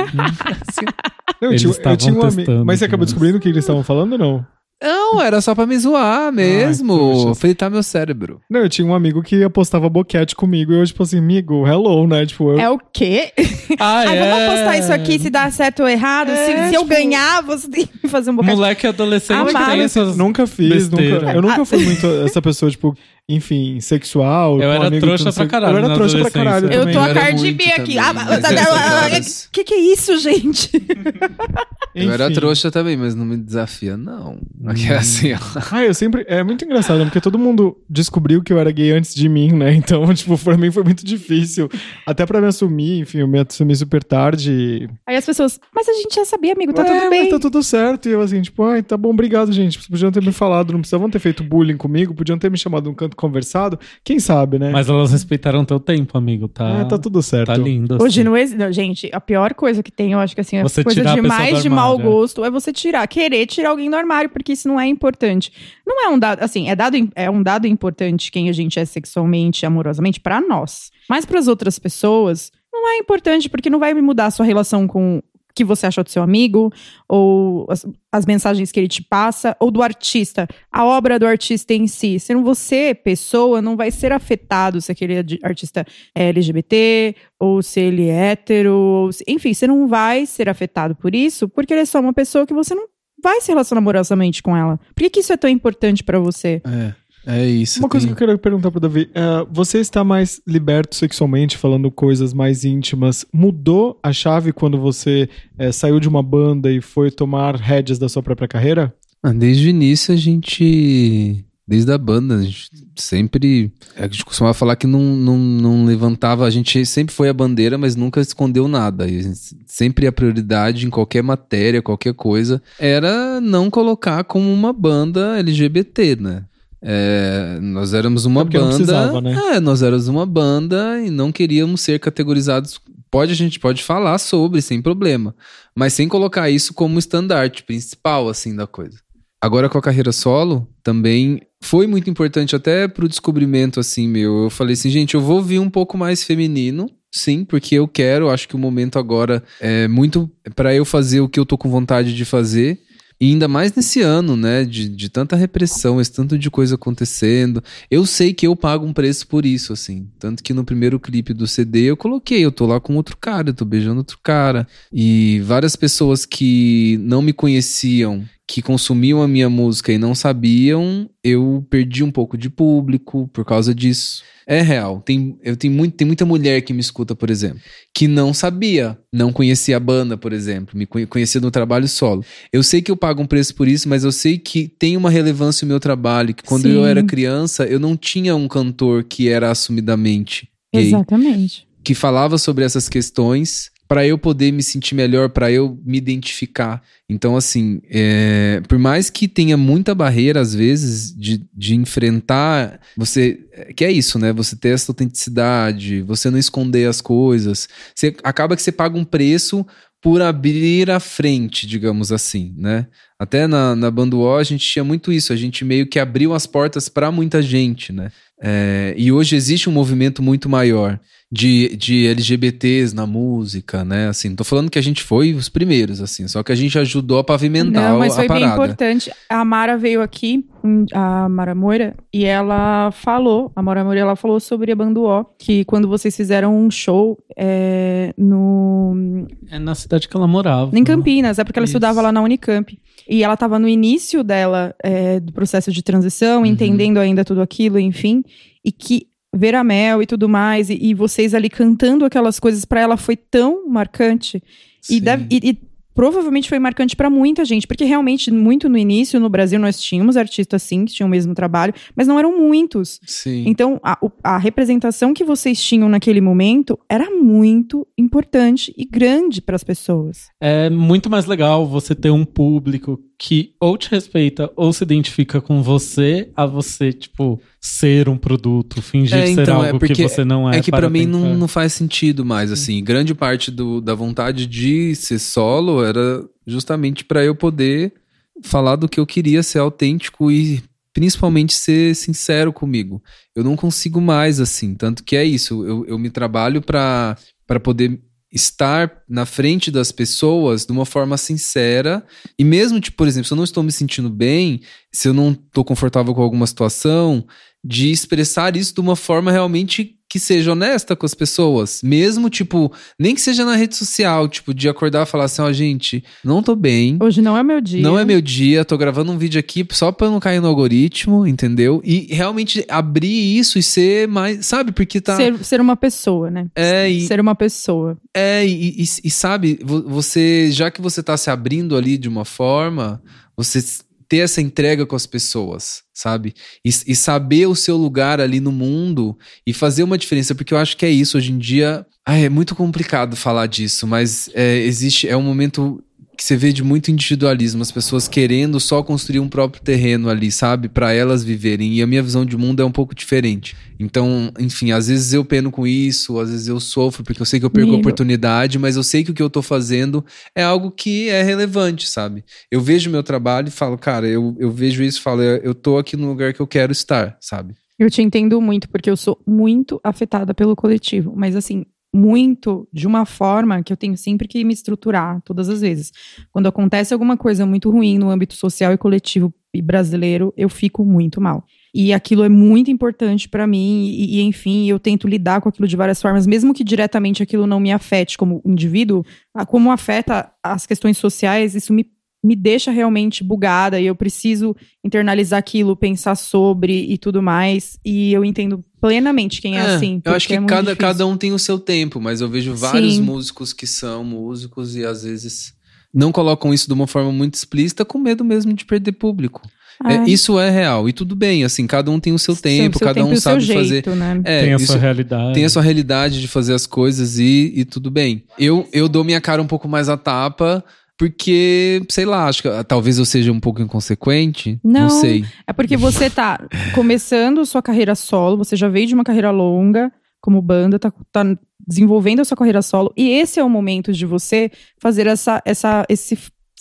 Assim, Não, eu tinha, eu tinha um amigo. Mas você acabou descobrindo o que eles estavam falando ou não? não, era só pra me zoar mesmo. trouxas. fritar meu cérebro. Não, eu tinha um amigo que apostava boquete comigo e eu, tipo assim, amigo, hello, né? Tipo, eu. É o quê? Ah, Ah, é. vamos apostar isso aqui se dá certo ou errado. É, se se eu tipo- ganhar, você tem que fazer um bocadinho. Moleque adolescente Ah, que mas- tem essas... Nunca fiz, besteira. nunca. Eu nunca Ah. fui muito essa pessoa, tipo, enfim, sexual. Eu com era trouxa pra caralho Eu era trouxa pra caralho. Eu também. tô a Cardi B aqui. Ah, mas ah, ah, horas. que que é isso, gente? Eu era trouxa também, mas não me desafia, não. Aqui é assim, ó. Ah, eu sempre. É muito engraçado, né? porque todo mundo descobriu que eu era gay antes de mim, né? Então, tipo, pra mim foi muito difícil. Até pra me assumir, enfim, eu me assumi super tarde. Aí as pessoas, mas a gente já sabia, amigo, tá É, tudo mas bem. Tá tudo certo. E eu assim, tipo, ai, tá bom, obrigado, gente. Vocês podiam ter me falado, não precisavam ter feito bullying comigo, podiam ter me chamado num canto conversado. Quem sabe, né? Mas elas respeitaram teu tempo, amigo, tá? É, tá tudo certo. Tá lindo. assim. Hoje não existe. Gente, a pior coisa que tem, eu acho que assim, a Você coisa de mais de mau é. gosto é você tirar, querer tirar alguém do armário, porque isso não é importante. Não é um dado, assim, é, dado, é um dado importante quem a gente é sexualmente, amorosamente, pra nós. Mas pras outras pessoas, não é importante, porque não vai mudar a sua relação com que você achou do seu amigo, ou as, as mensagens que ele te passa, ou do artista, a obra do artista em si. Se não você, pessoa, não vai ser afetado se aquele artista é LGBT, ou se ele é hétero, se- enfim, você não vai ser afetado por isso, porque ele é só uma pessoa que você não vai se relacionar amorosamente com ela. Por que, que isso é tão importante pra você? É, é isso. Uma coisa tem- que eu quero perguntar pro Davi. é, você está mais liberto sexualmente, falando coisas mais íntimas. Mudou a chave quando você é, saiu de uma banda e foi tomar rédeas da sua própria carreira? Ah, Desde o início a gente. Desde a banda, a gente sempre. A gente costumava falar que não, não, não levantava. A gente sempre foi a bandeira, mas nunca escondeu nada. E sempre a prioridade em qualquer matéria, qualquer coisa, era não colocar como uma banda LGBT, né? É, nós éramos uma Porque não banda. né? É, nós éramos uma banda e não queríamos ser categorizados. Pode, a gente pode falar sobre, sem problema. Mas sem colocar isso como estandarte principal, assim, da coisa. Agora com a carreira solo, também foi muito importante até pro descobrimento, assim, meu. Eu falei assim, gente, eu vou vir um pouco mais feminino. Sim, porque eu quero, acho que o momento agora é muito para eu fazer o que eu tô com vontade de fazer. E ainda mais nesse ano, né? De, de tanta repressão, esse tanto de coisa acontecendo. Eu sei que eu pago um preço por isso, assim. Tanto que no primeiro clipe do CD eu coloquei, eu tô lá com outro cara, eu tô beijando outro cara. E várias pessoas que não me conheciam, que consumiam a minha música e não sabiam, eu perdi um pouco de público por causa disso. É real. Tem, eu tenho, muito, tem muita mulher que me escuta, por exemplo, que não sabia, não conhecia a banda, por exemplo, me conhe- conhecia no trabalho solo. Eu sei que eu pago um preço por isso, mas eu sei que tem uma relevância o meu trabalho. Que quando Sim. eu era criança, eu não tinha um cantor que era assumidamente gay Exatamente. que falava sobre essas questões para eu poder me sentir melhor, para eu me identificar. Então, assim, é, por mais que tenha muita barreira, às vezes, de, de enfrentar, você. Que é isso, né? Você ter essa autenticidade, você não esconder as coisas. Você acaba que você paga um preço por abrir a frente, digamos assim, né? Até na, na Banduó a gente tinha muito isso, a gente meio que abriu as portas para muita gente, né? É, e hoje existe um movimento muito maior de, de LGBTs na música, né? Assim, não tô falando que a gente foi os primeiros, assim, só que a gente ajudou a pavimentar Não, mas a foi bem parada. importante. A Mara veio aqui, hum, a Mara Moira, e ela falou, a Mara Moira, ela falou sobre a Banduó, que quando vocês fizeram um show é, no É na cidade que ela morava. em Campinas, é porque ela Isso. estudava lá na Unicamp. E ela estava no início dela, é, do processo de transição, Uhum. entendendo ainda tudo aquilo, enfim. E que Vera Mel e tudo mais, e, e vocês ali cantando aquelas coisas pra ela foi tão marcante. E, Sim. deve- e- e provavelmente foi marcante pra muita gente, porque realmente, muito no início, no Brasil, nós tínhamos artistas sim, que tinham o mesmo trabalho, mas não eram muitos. Sim. Então, a, a representação que vocês tinham naquele momento era muito importante e grande para as pessoas. É muito mais legal você ter um público que ou te respeita ou se identifica com você, a você, tipo, ser um produto, fingir É, ser então, é algo que porque você não é. É que pra para mim não, não faz sentido mais, assim. Grande parte do, da vontade de ser solo era justamente pra eu poder falar do que eu queria, ser autêntico e principalmente ser sincero comigo. Eu não consigo mais, assim. Tanto que é isso, eu, eu me trabalho pra poder estar na frente das pessoas de uma forma sincera. E mesmo, tipo, por exemplo, se eu não estou me sentindo bem, se eu não estou confortável com alguma situação, de expressar isso de uma forma realmente que seja honesta com as pessoas. Mesmo, tipo, nem que seja na rede social, tipo, de acordar e falar assim, ó, gente, não tô bem. Hoje não é meu dia. Não é meu dia, tô gravando um vídeo aqui só pra eu não cair no algoritmo, entendeu? E realmente abrir isso e ser mais, sabe? Porque tá. Ser, ser uma pessoa, né? É, e, Ser uma pessoa. é, e, e- e sabe, vo- você, já que você tá se abrindo ali de uma forma, você ter essa entrega com as pessoas, sabe? E, e saber o seu lugar ali no mundo e fazer uma diferença, porque eu acho que é isso hoje em dia. Ai, é muito complicado falar disso, mas é, existe, é um momento que você vê de muito individualismo, as pessoas querendo só construir um próprio terreno ali, sabe, Pra elas viverem. E a minha visão de mundo é um pouco diferente. Então, enfim, às vezes eu peno com isso, às vezes eu sofro porque eu sei que eu perco a oportunidade, mas eu sei que o que eu tô fazendo é algo que é relevante, sabe? Eu vejo meu trabalho e falo, cara, eu, eu vejo isso e falo, eu eu tô aqui no lugar que eu quero estar, sabe? Eu te entendo muito, porque eu sou muito afetada pelo coletivo. Mas, assim, muito de uma forma que eu tenho sempre que me estruturar todas as vezes. Quando acontece alguma coisa muito ruim no âmbito social e coletivo e brasileiro, eu fico muito mal. E aquilo é muito importante pra mim, e, e, enfim, eu tento lidar com aquilo de várias formas, mesmo que diretamente aquilo não me afete como indivíduo, como afeta as questões sociais, isso me, me deixa realmente bugada e eu preciso internalizar aquilo, pensar sobre e tudo mais. E eu entendo plenamente quem é, assim. eu acho que é cada, difícil. cada um tem o seu tempo, mas eu vejo vários Sim. músicos que são músicos e às vezes não colocam isso de uma forma muito explícita com medo mesmo de perder público. É, isso é real. E tudo bem, assim, cada um tem o seu tempo, seu cada tempo um e o seu sabe fazer. jeito, né? É, tem a isso- sua realidade. tem a sua realidade de fazer as coisas e, e tudo bem. Eu, eu dou minha cara um pouco mais à tapa, porque, sei lá, acho que ah, talvez eu seja um pouco inconsequente. Não, Não. sei. É porque você tá começando sua carreira solo, você já veio de uma carreira longa como banda, tá, tá desenvolvendo a sua carreira solo, e esse é o momento de você fazer essa, essa, esse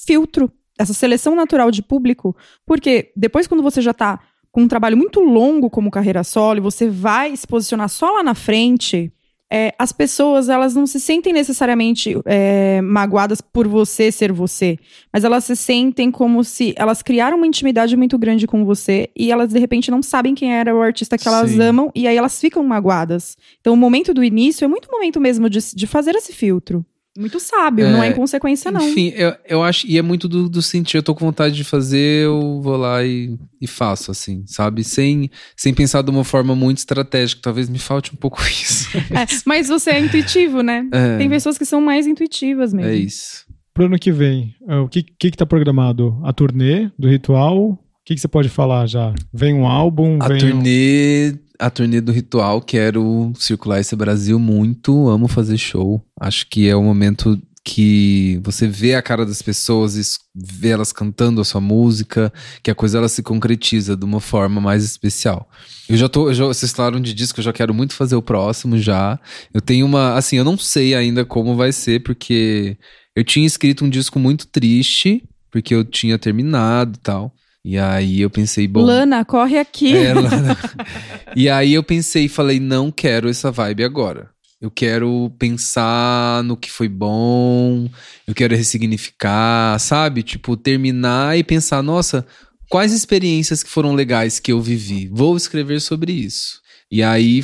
filtro, essa seleção natural de público, porque depois quando você já tá com um trabalho muito longo como carreira solo, e você vai se posicionar só lá na frente, é, as pessoas elas não se sentem necessariamente é, magoadas por você ser você, mas elas se sentem como se elas criaram uma intimidade muito grande com você e elas de repente não sabem quem era o artista que elas Sim. amam e aí elas ficam magoadas. Então o momento do início é muito momento mesmo de, de fazer esse filtro. Muito sábio, É, não é inconsequência não. Enfim, eu, eu acho. E é muito do, do sentir. Eu tô com vontade de fazer, eu vou lá e, e faço, assim, sabe? Sem, sem pensar de uma forma muito estratégica. Talvez me falte um pouco isso. É, mas você é intuitivo, né? É, Tem pessoas que são mais intuitivas mesmo. é isso. Pro ano que vem, é, o que, que que tá programado? A turnê do Ritual? O que, que você pode falar já? Vem um álbum? A vem um- turnê, a turnê do Ritual, quero circular esse Brasil muito, amo fazer show. Acho que é o momento que você vê a cara das pessoas, es- vê elas cantando a sua música, que a coisa ela se concretiza de uma forma mais especial. Eu já tô, eu já, vocês falaram de disco, eu já quero muito fazer o próximo já. Eu tenho uma, assim, eu não sei ainda como vai ser, porque eu tinha escrito um disco muito triste, porque eu tinha terminado e tal. E aí eu pensei, bom, Lana, corre aqui. é, lá na- E aí eu pensei e falei, não quero essa vibe agora. Eu quero pensar no que foi bom, eu quero ressignificar, sabe? Tipo, terminar e pensar, nossa, quais experiências que foram legais que eu vivi? Vou escrever sobre isso. E aí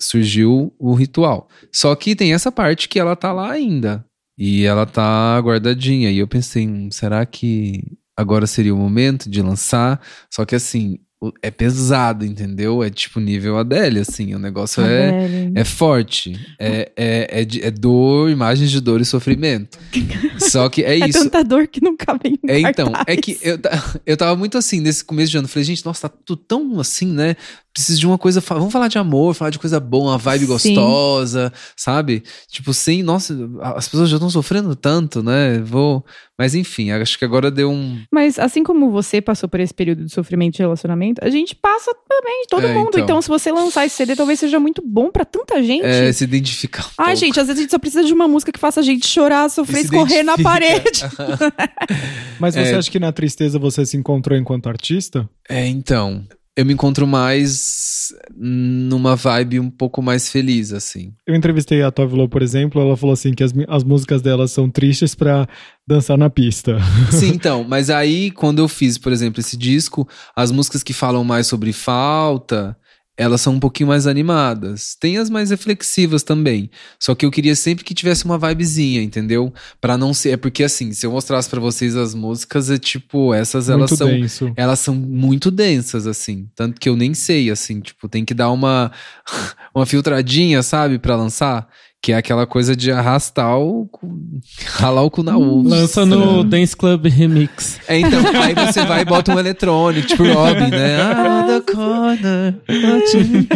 surgiu o ritual. Só que tem essa parte que ela tá lá ainda. E ela tá guardadinha. E eu pensei, hum, será que agora seria o momento de lançar? Só que assim, é pesado, entendeu? É tipo nível Adele, assim. O negócio é, Adele. é forte. É, é, é, é dor, imagens de dor e sofrimento. Só que é É isso. tanta dor que não cabe em É, então, é que eu, eu tava muito assim nesse começo de ano. Falei, gente, nossa, tá tudo tão assim, né? Preciso de uma coisa. Vamos falar de amor, falar de coisa boa, uma vibe Sim. gostosa, sabe? Tipo, sem, nossa, as pessoas já estão sofrendo tanto, né? Vou. Mas enfim, acho que agora deu um. Mas assim como você passou por esse período de sofrimento de relacionamento, a gente passa também, todo É, mundo. então. Então. se você lançar esse CD, talvez seja muito bom pra tanta gente. É, se identificar. Um Ai, pouco. gente, às vezes a gente só precisa de uma música que faça a gente chorar, sofrer, E escorrer na parede. Mas você É. acha que na tristeza você se encontrou enquanto artista? É, então. Eu me encontro mais numa vibe um pouco mais feliz, assim. Eu entrevistei a Tove Lo, por exemplo, ela falou assim que as, as músicas dela são tristes pra dançar na pista. Sim, então, mas aí quando eu fiz, por exemplo, esse disco, as músicas que falam mais sobre falta, elas são um pouquinho mais animadas. Tem as mais reflexivas também. Só que eu queria sempre que tivesse uma vibezinha, entendeu? Pra não ser, é porque assim, se eu mostrasse pra vocês as músicas, é tipo, essas elas Muito são denso. elas são muito densas, assim. Tanto que eu nem sei, assim, tipo, tem que dar uma, uma filtradinha, sabe, pra lançar. Que é aquela coisa de arrastar o. ralar o cu na uva. Lança no Dance Club Remix. É, então, aí você vai e bota um eletrônico, tipo Robin, né? Ah, the corner.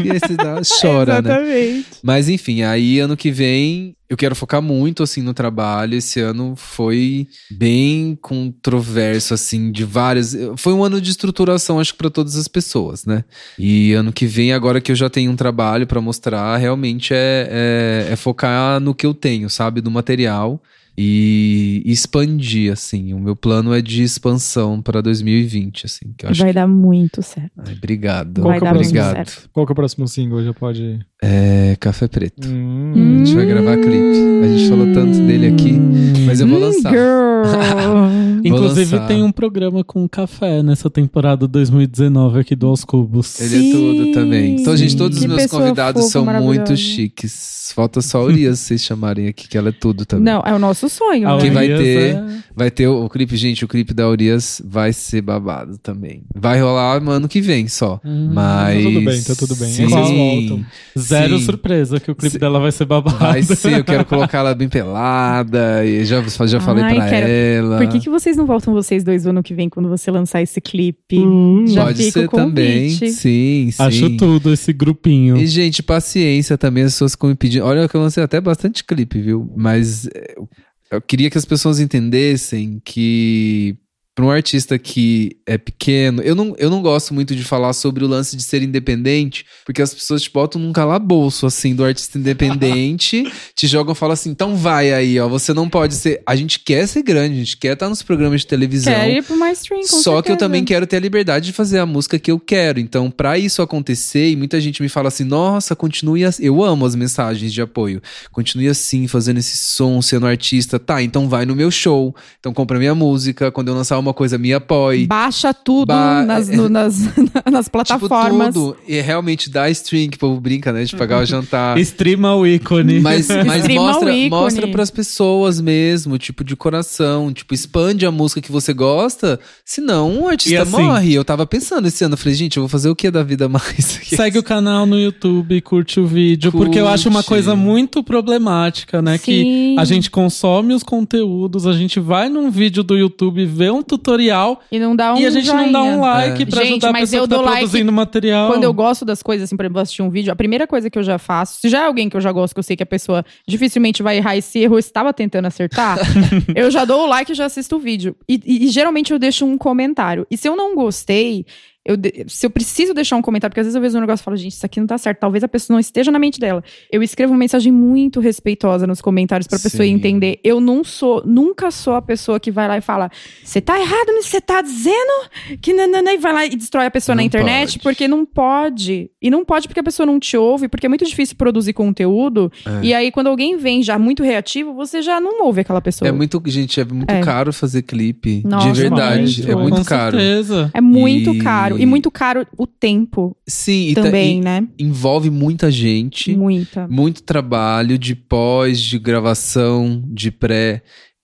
E esse dá, chora, né? Exatamente. Mas enfim, aí ano que vem eu quero focar muito assim no trabalho. Esse ano foi bem controverso assim de várias, foi um ano de estruturação acho que para todas as pessoas, né? E ano que vem agora que eu já tenho um trabalho para mostrar, realmente é, é, é focar no que eu tenho, sabe, do material e expandir assim. O meu plano é de expansão para 2020, assim, que eu acho Vai que... dar muito certo. Ai, obrigado. Vai dar muito obrigado. certo. Qual que é o próximo single? Já pode. É Café Preto. Hum. A gente vai gravar clipe. A gente falou tanto dele aqui, mas eu vou Hum, lançar. girl. Inclusive lançar. tem um programa com café nessa temporada 2019 aqui do Aos Cubos. Ele é tudo Sim. também. Então, gente, todos os meus convidados fofa, são muito chiques. Falta só a Urias vocês chamarem aqui, que ela é tudo também. Não, é o nosso sonho. A né? Quem vai ter- é- Vai ter o, o clipe, gente, o clipe da Urias vai ser babado também. Vai rolar no ano que vem só. Hum, Mas. Tá tudo bem, tá tudo bem. Sim. Eles voltam. Zero Sim. surpresa que o clipe Sim. dela vai ser babado. Vai ser, eu quero colocar ela bem pelada. E já, já falei Ai, pra quero- ela. Por que, que vocês não voltam vocês dois ano que vem quando você lançar esse clipe? Hum, Já Pode fica o ser também. Sim, sim. Acho tudo esse grupinho. E, gente, paciência também, as pessoas ficam me pedindo. Olha que eu lancei até bastante clipe, viu? Mas eu- eu queria que as pessoas entendessem que. Para um artista que é pequeno, eu não, eu não gosto muito de falar sobre o lance de ser independente, porque as pessoas te botam num calabouço, assim, do artista independente, te jogam e falam assim: então vai aí, ó, você não pode ser. A gente quer ser grande, a gente quer estar nos programas de televisão. Quer ir pro mais stream, com Só que eu certeza. também quero ter a liberdade de fazer a música que eu quero. Então, pra isso acontecer, e muita gente me fala assim: nossa, continue assim. Eu amo as mensagens de apoio. Continue assim, fazendo esse som, sendo artista. Tá, então vai no meu show. Então compra minha música. Quando eu lançar uma coisa, me apoie. Baixa tudo Ba- nas, no- nas, nas plataformas. Tipo, tudo. E realmente dá stream, que o povo brinca, né? De pagar o jantar. Streama o ícone. Mas, mas mostra, ícone. mostra pras pessoas mesmo, tipo, de coração. Tipo, expande a música que você gosta. Senão o E artista assim- morre. Eu tava pensando esse ano, eu falei, gente, eu vou fazer o que da vida mais? Segue o canal no YouTube, curte o vídeo, porque eu acho uma Curte. coisa muito problemática, né? Que Sim. a gente consome os conteúdos, a gente vai num vídeo do YouTube, vê um tutorial E não dá um e a gente não dá um joinha. like É. pra Gente, ajudar a pessoa que tá like produzindo material. Quando eu gosto das coisas, assim, por exemplo, assistir um vídeo, a primeira coisa que eu já faço, se já é alguém que eu já gosto, que eu sei que a pessoa dificilmente vai errar esse erro, eu estava tentando acertar, eu já dou o like e já assisto o vídeo. E, e- e geralmente eu deixo um comentário. E se eu não gostei, eu de- se eu preciso deixar um comentário, porque às vezes eu vejo um negócio e falo, gente, isso aqui não tá certo, talvez a pessoa não esteja na mente dela. Eu escrevo uma mensagem muito respeitosa nos comentários pra pessoa Sim. entender. Eu não sou, nunca sou a pessoa que vai lá e fala, você tá errado nisso que você tá dizendo, que nanana, e vai lá e destrói a pessoa na Não internet, pode. porque não pode. E não pode porque a pessoa não te ouve, porque é muito difícil produzir conteúdo. É. E aí, quando alguém vem já muito reativo, você já não ouve aquela pessoa. É muito, gente, é muito É. caro fazer clipe. Nossa, de verdade. muito. É muito Com caro. certeza. É muito E- caro. E muito caro o tempo Sim, ta- também, e né? envolve muita gente. Muita. muito trabalho de pós, de gravação, de pré.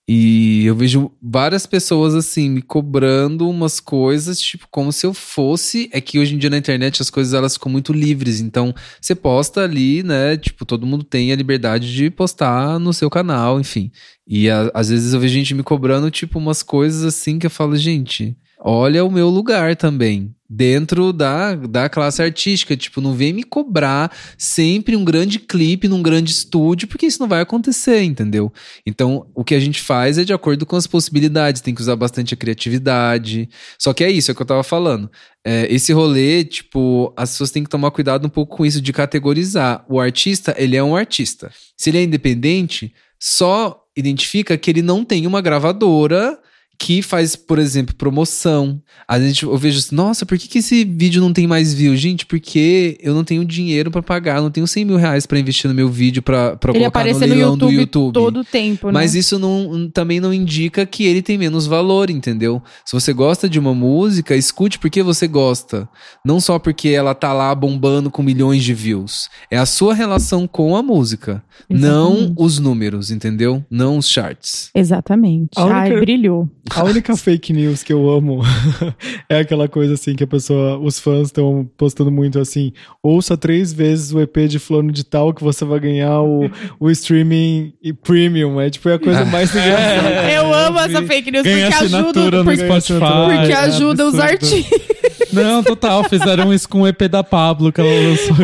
E eu vejo várias pessoas assim me cobrando umas coisas, tipo, como se eu fosse. É que hoje em dia na internet as coisas elas ficam muito livres. Então, você posta ali, né? Tipo, todo mundo tem a liberdade de postar no seu canal, enfim. E a- às vezes eu vejo gente me cobrando, tipo, umas coisas assim que eu falo, gente, olha o meu lugar também. Dentro da, da classe artística. Tipo, não vem me cobrar sempre um grande clipe num grande estúdio, porque isso não vai acontecer, entendeu? Então, o que a gente faz é de acordo com as possibilidades, tem que usar bastante a criatividade. Só que é isso, é o que eu tava falando. É, esse rolê, tipo, as pessoas têm que tomar cuidado um pouco com isso de categorizar. O artista, ele é um artista. Se ele é independente, só identifica que ele não tem uma gravadora que faz, por exemplo, promoção. Às vezes eu vejo assim, nossa, por que, que esse vídeo não tem mais views? Gente, porque eu não tenho dinheiro pra pagar, não tenho 100 mil reais pra investir no meu vídeo pra, pra Ele colocar no aparecer no leilão YouTube, do YouTube. todo o tempo, Mas né? isso não, também não indica que ele tem menos valor, entendeu? Se você gosta de uma música, escute porque você gosta. Não só porque ela tá lá bombando com milhões de views. É a sua relação com a música. Não Exatamente. os números, entendeu? Não os charts. Exatamente. A única- Ai, brilhou. A única fake news que eu amo é aquela coisa assim que a pessoa, os fãs estão postando muito assim: ouça três vezes o EP de fulano de tal que você vai ganhar o, o streaming e premium. É tipo é a coisa mais engraçada. Eu amo essa fake news porque ajuda. Porque, Spotify. porque é ajuda os artistas. Não, total. Fizeram isso com o EP da Pablo que ela lançou.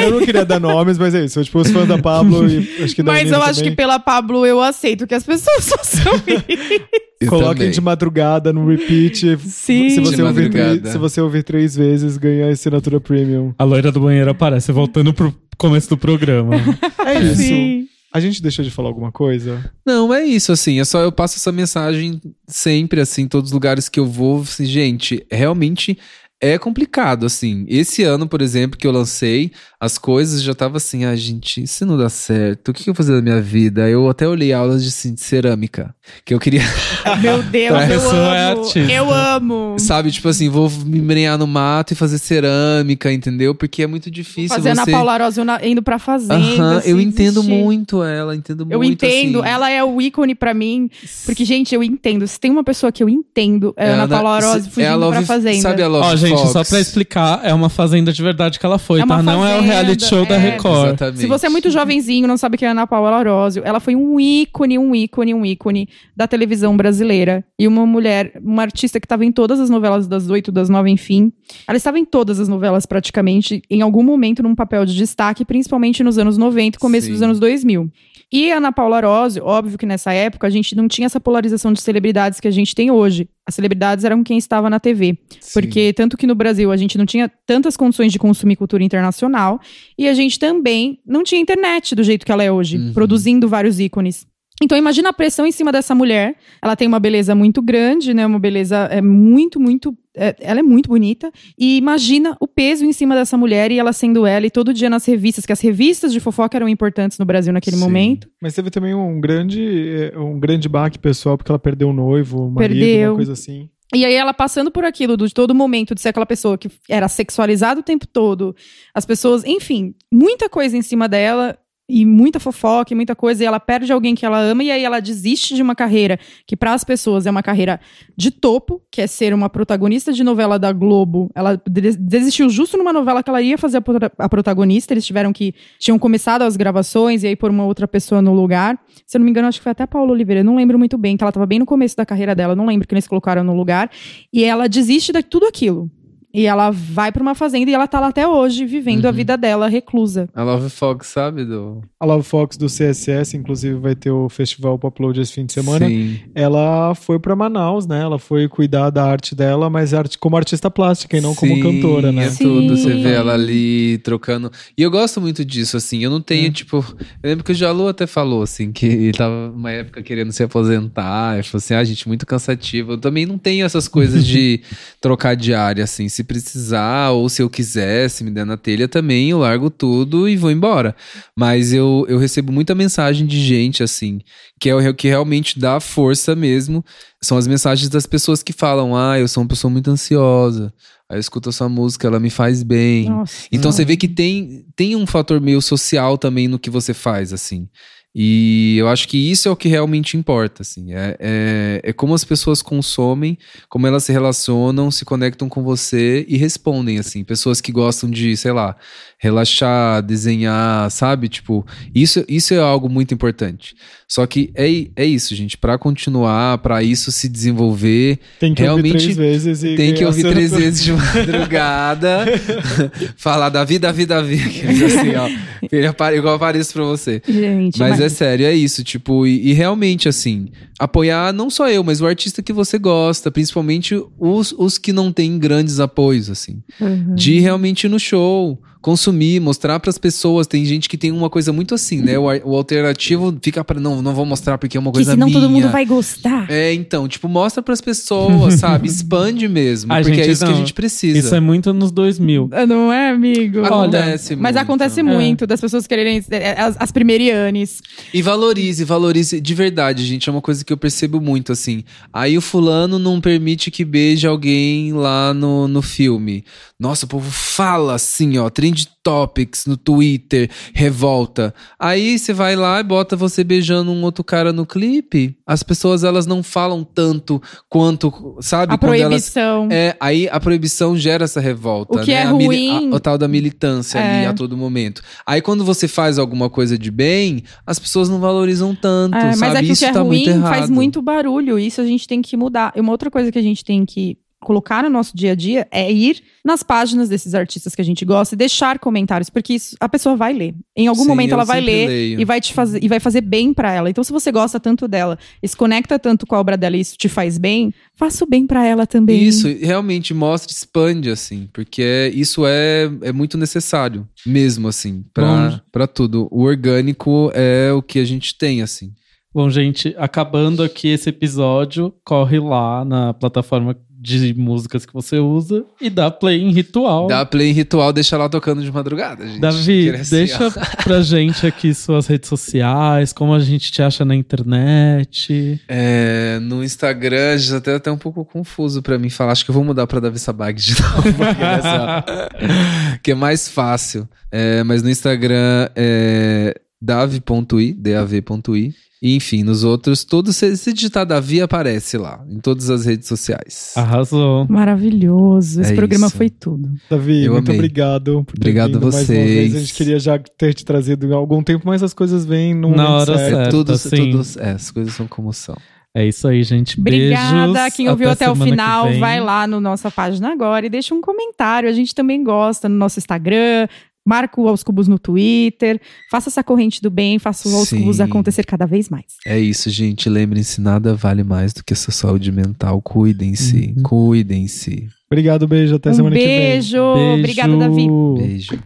Eu não queria dar nomes, mas é isso. Tipo, os fãs da Pablo e acho que da Mas eu acho também, que pela Pablo eu aceito que as pessoas façam isso. Eu Coloquem também. de madrugada no repeat. Sim. Se você, De ouvir três, se você ouvir três vezes, ganha a assinatura premium. A loira do banheiro aparece voltando pro começo do programa. É isso. Sim. A gente deixou de falar alguma coisa? Não, é isso, assim. É só eu passo essa mensagem sempre, assim, em todos os lugares que eu vou. Assim, gente, realmente é complicado, assim. Esse ano, por exemplo, que eu lancei, as coisas já tava assim, ah, gente, se não dá certo, o que, que eu vou fazer da minha vida? Eu até olhei aulas de, assim, de cerâmica, que eu queria, Meu Deus, eu é amo. artista. eu amo. sabe, tipo assim, vou me embrenhar no mato e fazer cerâmica, entendeu? Porque é muito difícil Fazendo você... a Paula Arósio indo pra fazenda. Aham, assim, eu entendo desistir. muito ela, entendo Eu muito, entendo, assim. ela é o ícone pra mim. Porque, gente, eu entendo. Se tem uma pessoa que eu entendo, é a Ana Paula Arósio é fugindo a Love, pra fazenda. Sabe a Love Ó, gente, gente, Fox. só pra explicar, é uma fazenda de verdade que ela foi, É tá? Não é o reality show da é. Record. Exatamente. Se você é muito jovenzinho, não sabe quem é Ana Paula Arósio, ela foi um ícone, um ícone, um ícone da televisão brasileira. E uma mulher, uma artista que estava em todas as novelas das oito, das nove, enfim. Ela estava em todas as novelas praticamente, em algum momento num papel de destaque, principalmente nos anos 90 e começo Sim. dos anos 2000. E a Ana Paula Arósio, óbvio que nessa época a gente não tinha essa polarização de celebridades que a gente tem hoje. As celebridades eram quem estava na TV. Sim. Porque tanto que no Brasil a gente não tinha tantas condições de consumir cultura internacional e a gente também não tinha internet do jeito que ela é hoje, Uhum. produzindo vários ícones. Então imagina a pressão em cima dessa mulher. Ela tem uma beleza muito grande, né? Uma beleza é muito, muito. é- ela é muito bonita. E imagina o peso em cima dessa mulher e ela sendo ela e todo dia nas revistas, que as revistas de fofoca eram importantes no Brasil naquele Sim. momento. Mas teve também um grande, eh, um grande baque pessoal, porque ela perdeu o noivo, o marido, Perdeu. uma coisa assim. E aí ela passando por aquilo, de todo momento, de ser aquela pessoa que era sexualizada o tempo todo, as pessoas, enfim, muita coisa em cima dela, e muita fofoca, e muita coisa, e ela perde alguém que ela ama, e aí ela desiste de uma carreira que para as pessoas é uma carreira de topo, que é ser uma protagonista de novela da Globo. Ela de- desistiu justo numa novela que ela ia fazer a, prota- a protagonista, eles tiveram que, tinham começado as gravações, e aí pôr uma outra pessoa no lugar. Se eu não me engano, acho que foi até a Paula Oliveira, não lembro muito bem, que ela estava bem no começo da carreira dela, não lembro que eles colocaram no lugar. E ela desiste de tudo aquilo. E ela vai pra uma fazenda e ela tá lá até hoje, vivendo a Uhum. vida dela reclusa. A Love Fox, sabe? Do... A Love Fox do CSS, inclusive, vai ter o festival Upload esse fim de semana. Sim. Ela foi pra Manaus, né? Ela foi cuidar da arte dela, mas arte, como artista plástica e não como Sim, cantora, né? É tudo, você Sim. vê ela ali trocando. E eu gosto muito disso, assim. Eu não tenho, É. tipo. Eu lembro que o Jalu até falou, assim, que ele tava numa época querendo se aposentar. Ele falou assim: ah, gente, muito cansativo. Eu também não tenho essas coisas de trocar de área, assim. Se precisar, ou se eu quiser, se me der na telha também, eu largo tudo e vou embora. Mas eu, eu recebo muita mensagem de gente, assim, que é o que realmente dá força mesmo. São as mensagens das pessoas que falam: ah, eu sou uma pessoa muito ansiosa. Aí eu escuto a sua música, ela me faz bem. Nossa. Então você vê que tem, tem um fator meio social também no que você faz, assim. E eu acho que isso é o que realmente importa, assim. É, é, é como as pessoas consomem, como elas se relacionam, se conectam com você e respondem, assim. Pessoas que gostam de, sei lá, relaxar, desenhar, sabe? Tipo, isso, isso é algo muito importante. Só que é, é isso, gente. Pra continuar, pra isso se desenvolver, Tem que Realmente ouvir três vezes e tem que ouvir três por- vezes de madrugada, falar da vida, vida, vida, assim, ó. Ele apare- Igual apareço pra você. Gente, Mas é sério, é isso, tipo, e, e realmente, assim, apoiar não só eu, mas o artista que você gosta, principalmente os, os que não têm grandes apoios, assim. Uhum. De realmente ir no show, consumir, mostrar pras pessoas. Tem gente que tem uma coisa muito assim, né? O, o alternativo fica pra. Não, não vou mostrar porque é uma Que coisa senão minha. todo mundo vai gostar. É, então, tipo, mostra pras pessoas, sabe? Expande mesmo, A porque gente é isso que a não. gente precisa. Isso é muito nos 2000. Ah, Não é, amigo? Acontece Mas muito. acontece É. muito das pessoas quererem. é, As, as primerianes. E valorize, valorize de verdade, gente. É uma coisa que eu percebo muito, assim. Aí o fulano não permite que beije alguém lá no, no filme. Nossa, o povo fala assim, ó, trend topics no Twitter, revolta. Aí você vai lá e bota você beijando um outro cara no clipe. As pessoas, elas não falam tanto quanto, sabe? A quando elas proibição. É, aí a proibição gera essa revolta. O que né? é A ruim- a- o tal da militância ali É. a todo momento. Aí quando você faz alguma coisa de bem, as pessoas não valorizam tanto, É, mas sabe? é que Isso o que é tá muito ruim errado. faz muito barulho. Isso a gente tem que mudar. E uma outra coisa que a gente tem que colocar no nosso dia a dia é ir nas páginas desses artistas que a gente gosta e deixar comentários, porque isso a pessoa vai ler. Em algum Sim, momento ela vai ler leio. e vai te fazer e vai fazer bem pra ela. Então se você gosta tanto dela, e se conecta tanto com a obra dela e isso te faz bem, faça o bem pra ela também. Isso, realmente mostra, expande, assim, porque é- isso é, é muito necessário, mesmo, assim, pra tudo. O orgânico é o que a gente tem, assim. Bom, gente, acabando aqui esse episódio, corre lá na plataforma de músicas que você usa e dá play em ritual. Dá play em ritual, deixa lá tocando de madrugada, gente. Davi, é assim, deixa ó. pra gente aqui suas redes sociais, como a gente te acha na internet. É, no Instagram, já até até um pouco confuso pra mim falar. Acho que eu vou mudar pra Davi Sabag de novo, porque nessa- que é mais fácil. É, mas no Instagram é Davi.i, D-A-V.i. E, enfim, nos outros, todos, se se digitar Davi, aparece lá, em todas as redes sociais. Arrasou. Maravilhoso. Esse É programa isso. foi tudo. Davi, Eu muito amei. obrigado por ter Obrigado vindo a mais uma vez. vocês. A gente queria já ter te trazido há algum tempo, mas as coisas vêm no Na hora certo. É certa, tudo, sim. tudo, é, as coisas são como são. É isso aí, gente. Obrigada. Beijos. Quem ouviu até, o semana que final, vai lá na nossa página agora e deixa um comentário. A gente também gosta no nosso Instagram. Marca o Aos Cubos no Twitter. Faça essa corrente do bem. Faça o Aos Sim. Cubos acontecer cada vez mais. É isso, gente. Lembrem-se, nada vale mais do que a sua saúde mental. Cuidem-se, Uhum. cuidem-se. Obrigado, beijo. Até um semana que vem. beijo. Beijo. Obrigada, Davi. Beijo.